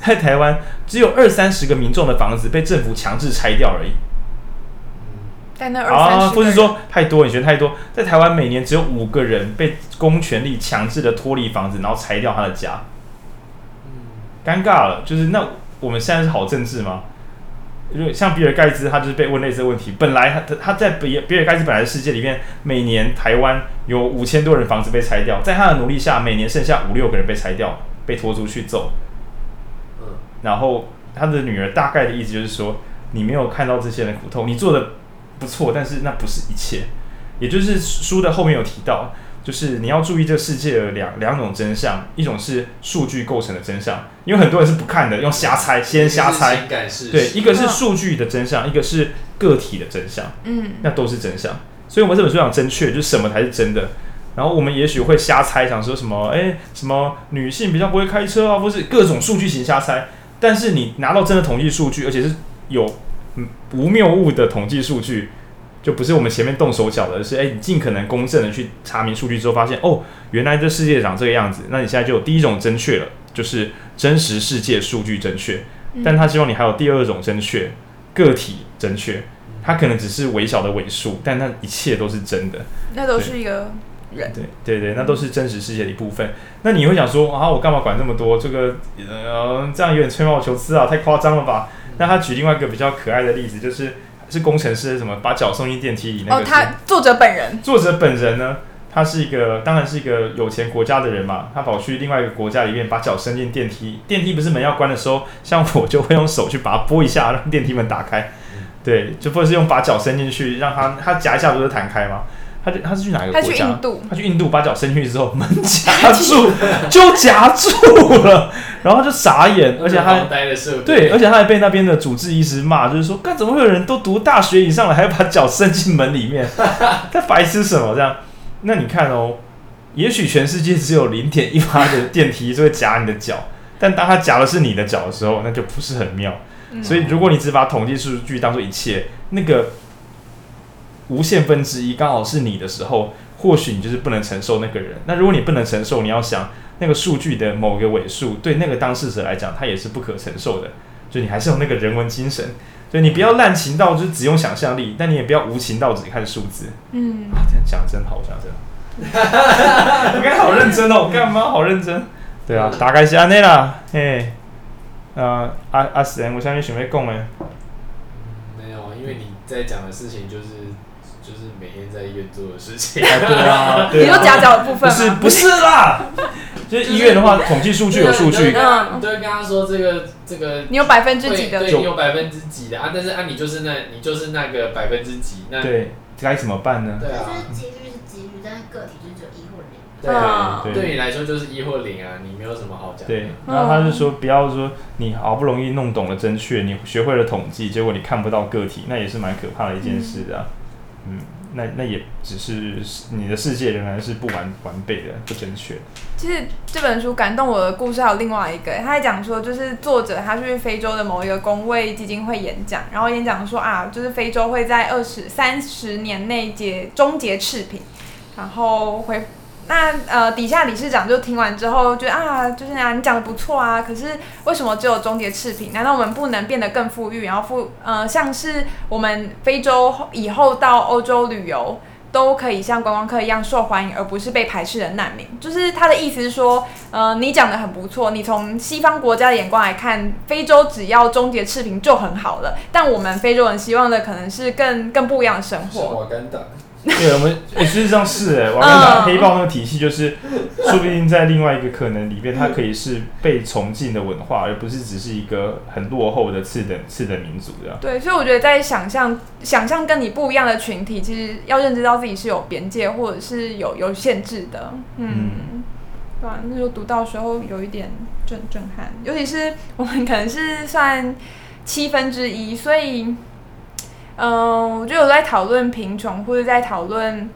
在台湾只有二三十个民众的房子被政府强制拆掉而已。但那二三十，啊，不是说太多，你觉得太多？在台湾每年只有五个人被公权力强制的脱离房子，然后拆掉他的家。尴尬了，就是那我们现在是好政治吗？因为像比尔盖茨，他就是被问类似的问题。本来他他在比比尔盖茨本来的世界里面，每年台湾有五千多人房子被拆掉，在他的努力下，每年剩下五六个人被拆掉，被拖出去揍。然后他的女儿大概的意思就是说，你没有看到这些人苦痛，你做的不错，但是那不是一切。也就是书的后面有提到。就是你要注意这个世界的两两种真相，一种是数据构成的真相，因为很多人是不看的，用瞎猜，先瞎猜。对，一个是数据的真相，一个是个体的真相。嗯，那都是真相。所以，我们这本书讲正确，就是什么才是真的。然后，我们也许会瞎猜，想说什么，哎，什么女性比较不会开车啊，或是各种数据型瞎猜。但是，你拿到真的统计数据，而且是有无谬误的统计数据。就不是我们前面动手脚的，而是哎，你尽可能公正的去查明数据之后，发现哦，原来这世界长这个样子。那你现在就有第一种正确了，就是真实世界数据正确。但他希望你还有第二种正确，个体正确。它可能只是微小的尾数，但那一切都是真的。那都是一个人。对对对，那都是真实世界的一部分。那你会想说啊，我干嘛管这么多？这个呃，这样有点吹毛求疵啊，太夸张了吧？那他举另外一个比较可爱的例子，就是。是工程师什么把脚送进电梯里那个？哦，他作者本人。作者本人呢？他是一个，当然是一个有钱国家的人嘛。他跑去另外一个国家里面，把脚伸进电梯。电梯不是门要关的时候，像我就会用手去把它拨一下，让电梯门打开。对，就或者是用把脚伸进去，让他他夹一下不是弹开吗？他就他是去哪个国家？他去印度。他去印度，把脚伸进去之后，门夹住，就夹住了，然后就傻眼，而且他对，而且他还被那边的主治医师骂，就是说，干怎么会有人都读大学以上了，还要把脚伸进门里面？他白痴什么这样？那你看哦，也许全世界只有零点一八的电梯就会夹你的脚，但当他夹的是你的脚的时候，那就不是很妙。所以，如果你只把统计数据当做一切，那个。无限分之一刚好是你的时候，或许你就是不能承受那个人。那如果你不能承受，你要想那个数据的某个尾数，对那个当事者来讲，他也是不可承受的。就你还是有那个人文精神，所以你不要滥情到就是只用想象力，但你也不要无情到只看数字。嗯，啊，这样讲真好，讲真好。你看好认真哦，干嘛好认真？对啊，大概是安内啦。嘿，呃，阿阿神，我相信准备讲诶。没有，因为你在讲的事情就是。就是每天在医院做的事情。对啊，你说夹角的部分不是不是啦，就是医院的话，统计数据有数据。嗯，对，刚刚说这个这个，你有百分之几的？对，你有百分之几的啊？但是啊，你就是那，你就是那个百分之几？那对，该怎么办呢？对啊，就是几率是几率，但是个体就只有一或零。对啊，对你来说就是一或零啊，你没有什么好讲。对，然后他就说，不要说你好不容易弄懂了正确，你学会了统计，结果你看不到个体，那也是蛮可怕的一件事的。嗯，那那也只是你的世界仍然是不完完备的、不正确。其实这本书感动我的故事还有另外一个，他还讲说，就是作者他去非洲的某一个公卫基金会演讲，然后演讲说啊，就是非洲会在二十三十年内结终结赤贫，然后会。那呃，底下理事长就听完之后觉得啊，就是啊，你讲的不错啊，可是为什么只有终结赤贫？难道我们不能变得更富裕？然后富呃，像是我们非洲以后到欧洲旅游，都可以像观光客一样受欢迎，而不是被排斥的难民。就是他的意思是说，呃，你讲的很不错，你从西方国家的眼光来看，非洲只要终结赤贫就很好了。但我们非洲人希望的可能是更更不一样的生活。对，我们哎，事实上是哎，瓦干达黑豹那个体系，就是说不定在另外一个可能里边，它可以是被崇敬的文化，而不是只是一个很落后的次等次等民族这样。对，所以我觉得在想象想象跟你不一样的群体，其实要认知到自己是有边界或者是有有限制的。嗯，嗯对啊，那时候读到时候有一点震震撼，尤其是我们可能是算七分之一，所以。嗯，我觉得我在讨论贫穷，或者在讨论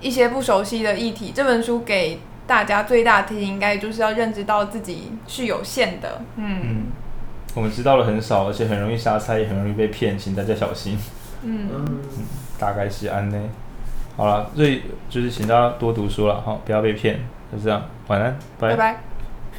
一些不熟悉的议题。这本书给大家最大的提醒，应该就是要认知到自己是有限的。嗯，嗯，我们知道的很少，而且很容易瞎猜，也很容易被骗，请大家小心。嗯，嗯，大概是安呢。好了，所以就是请大家多读书了，好，不要被骗。就这样，晚安，拜拜。拜拜。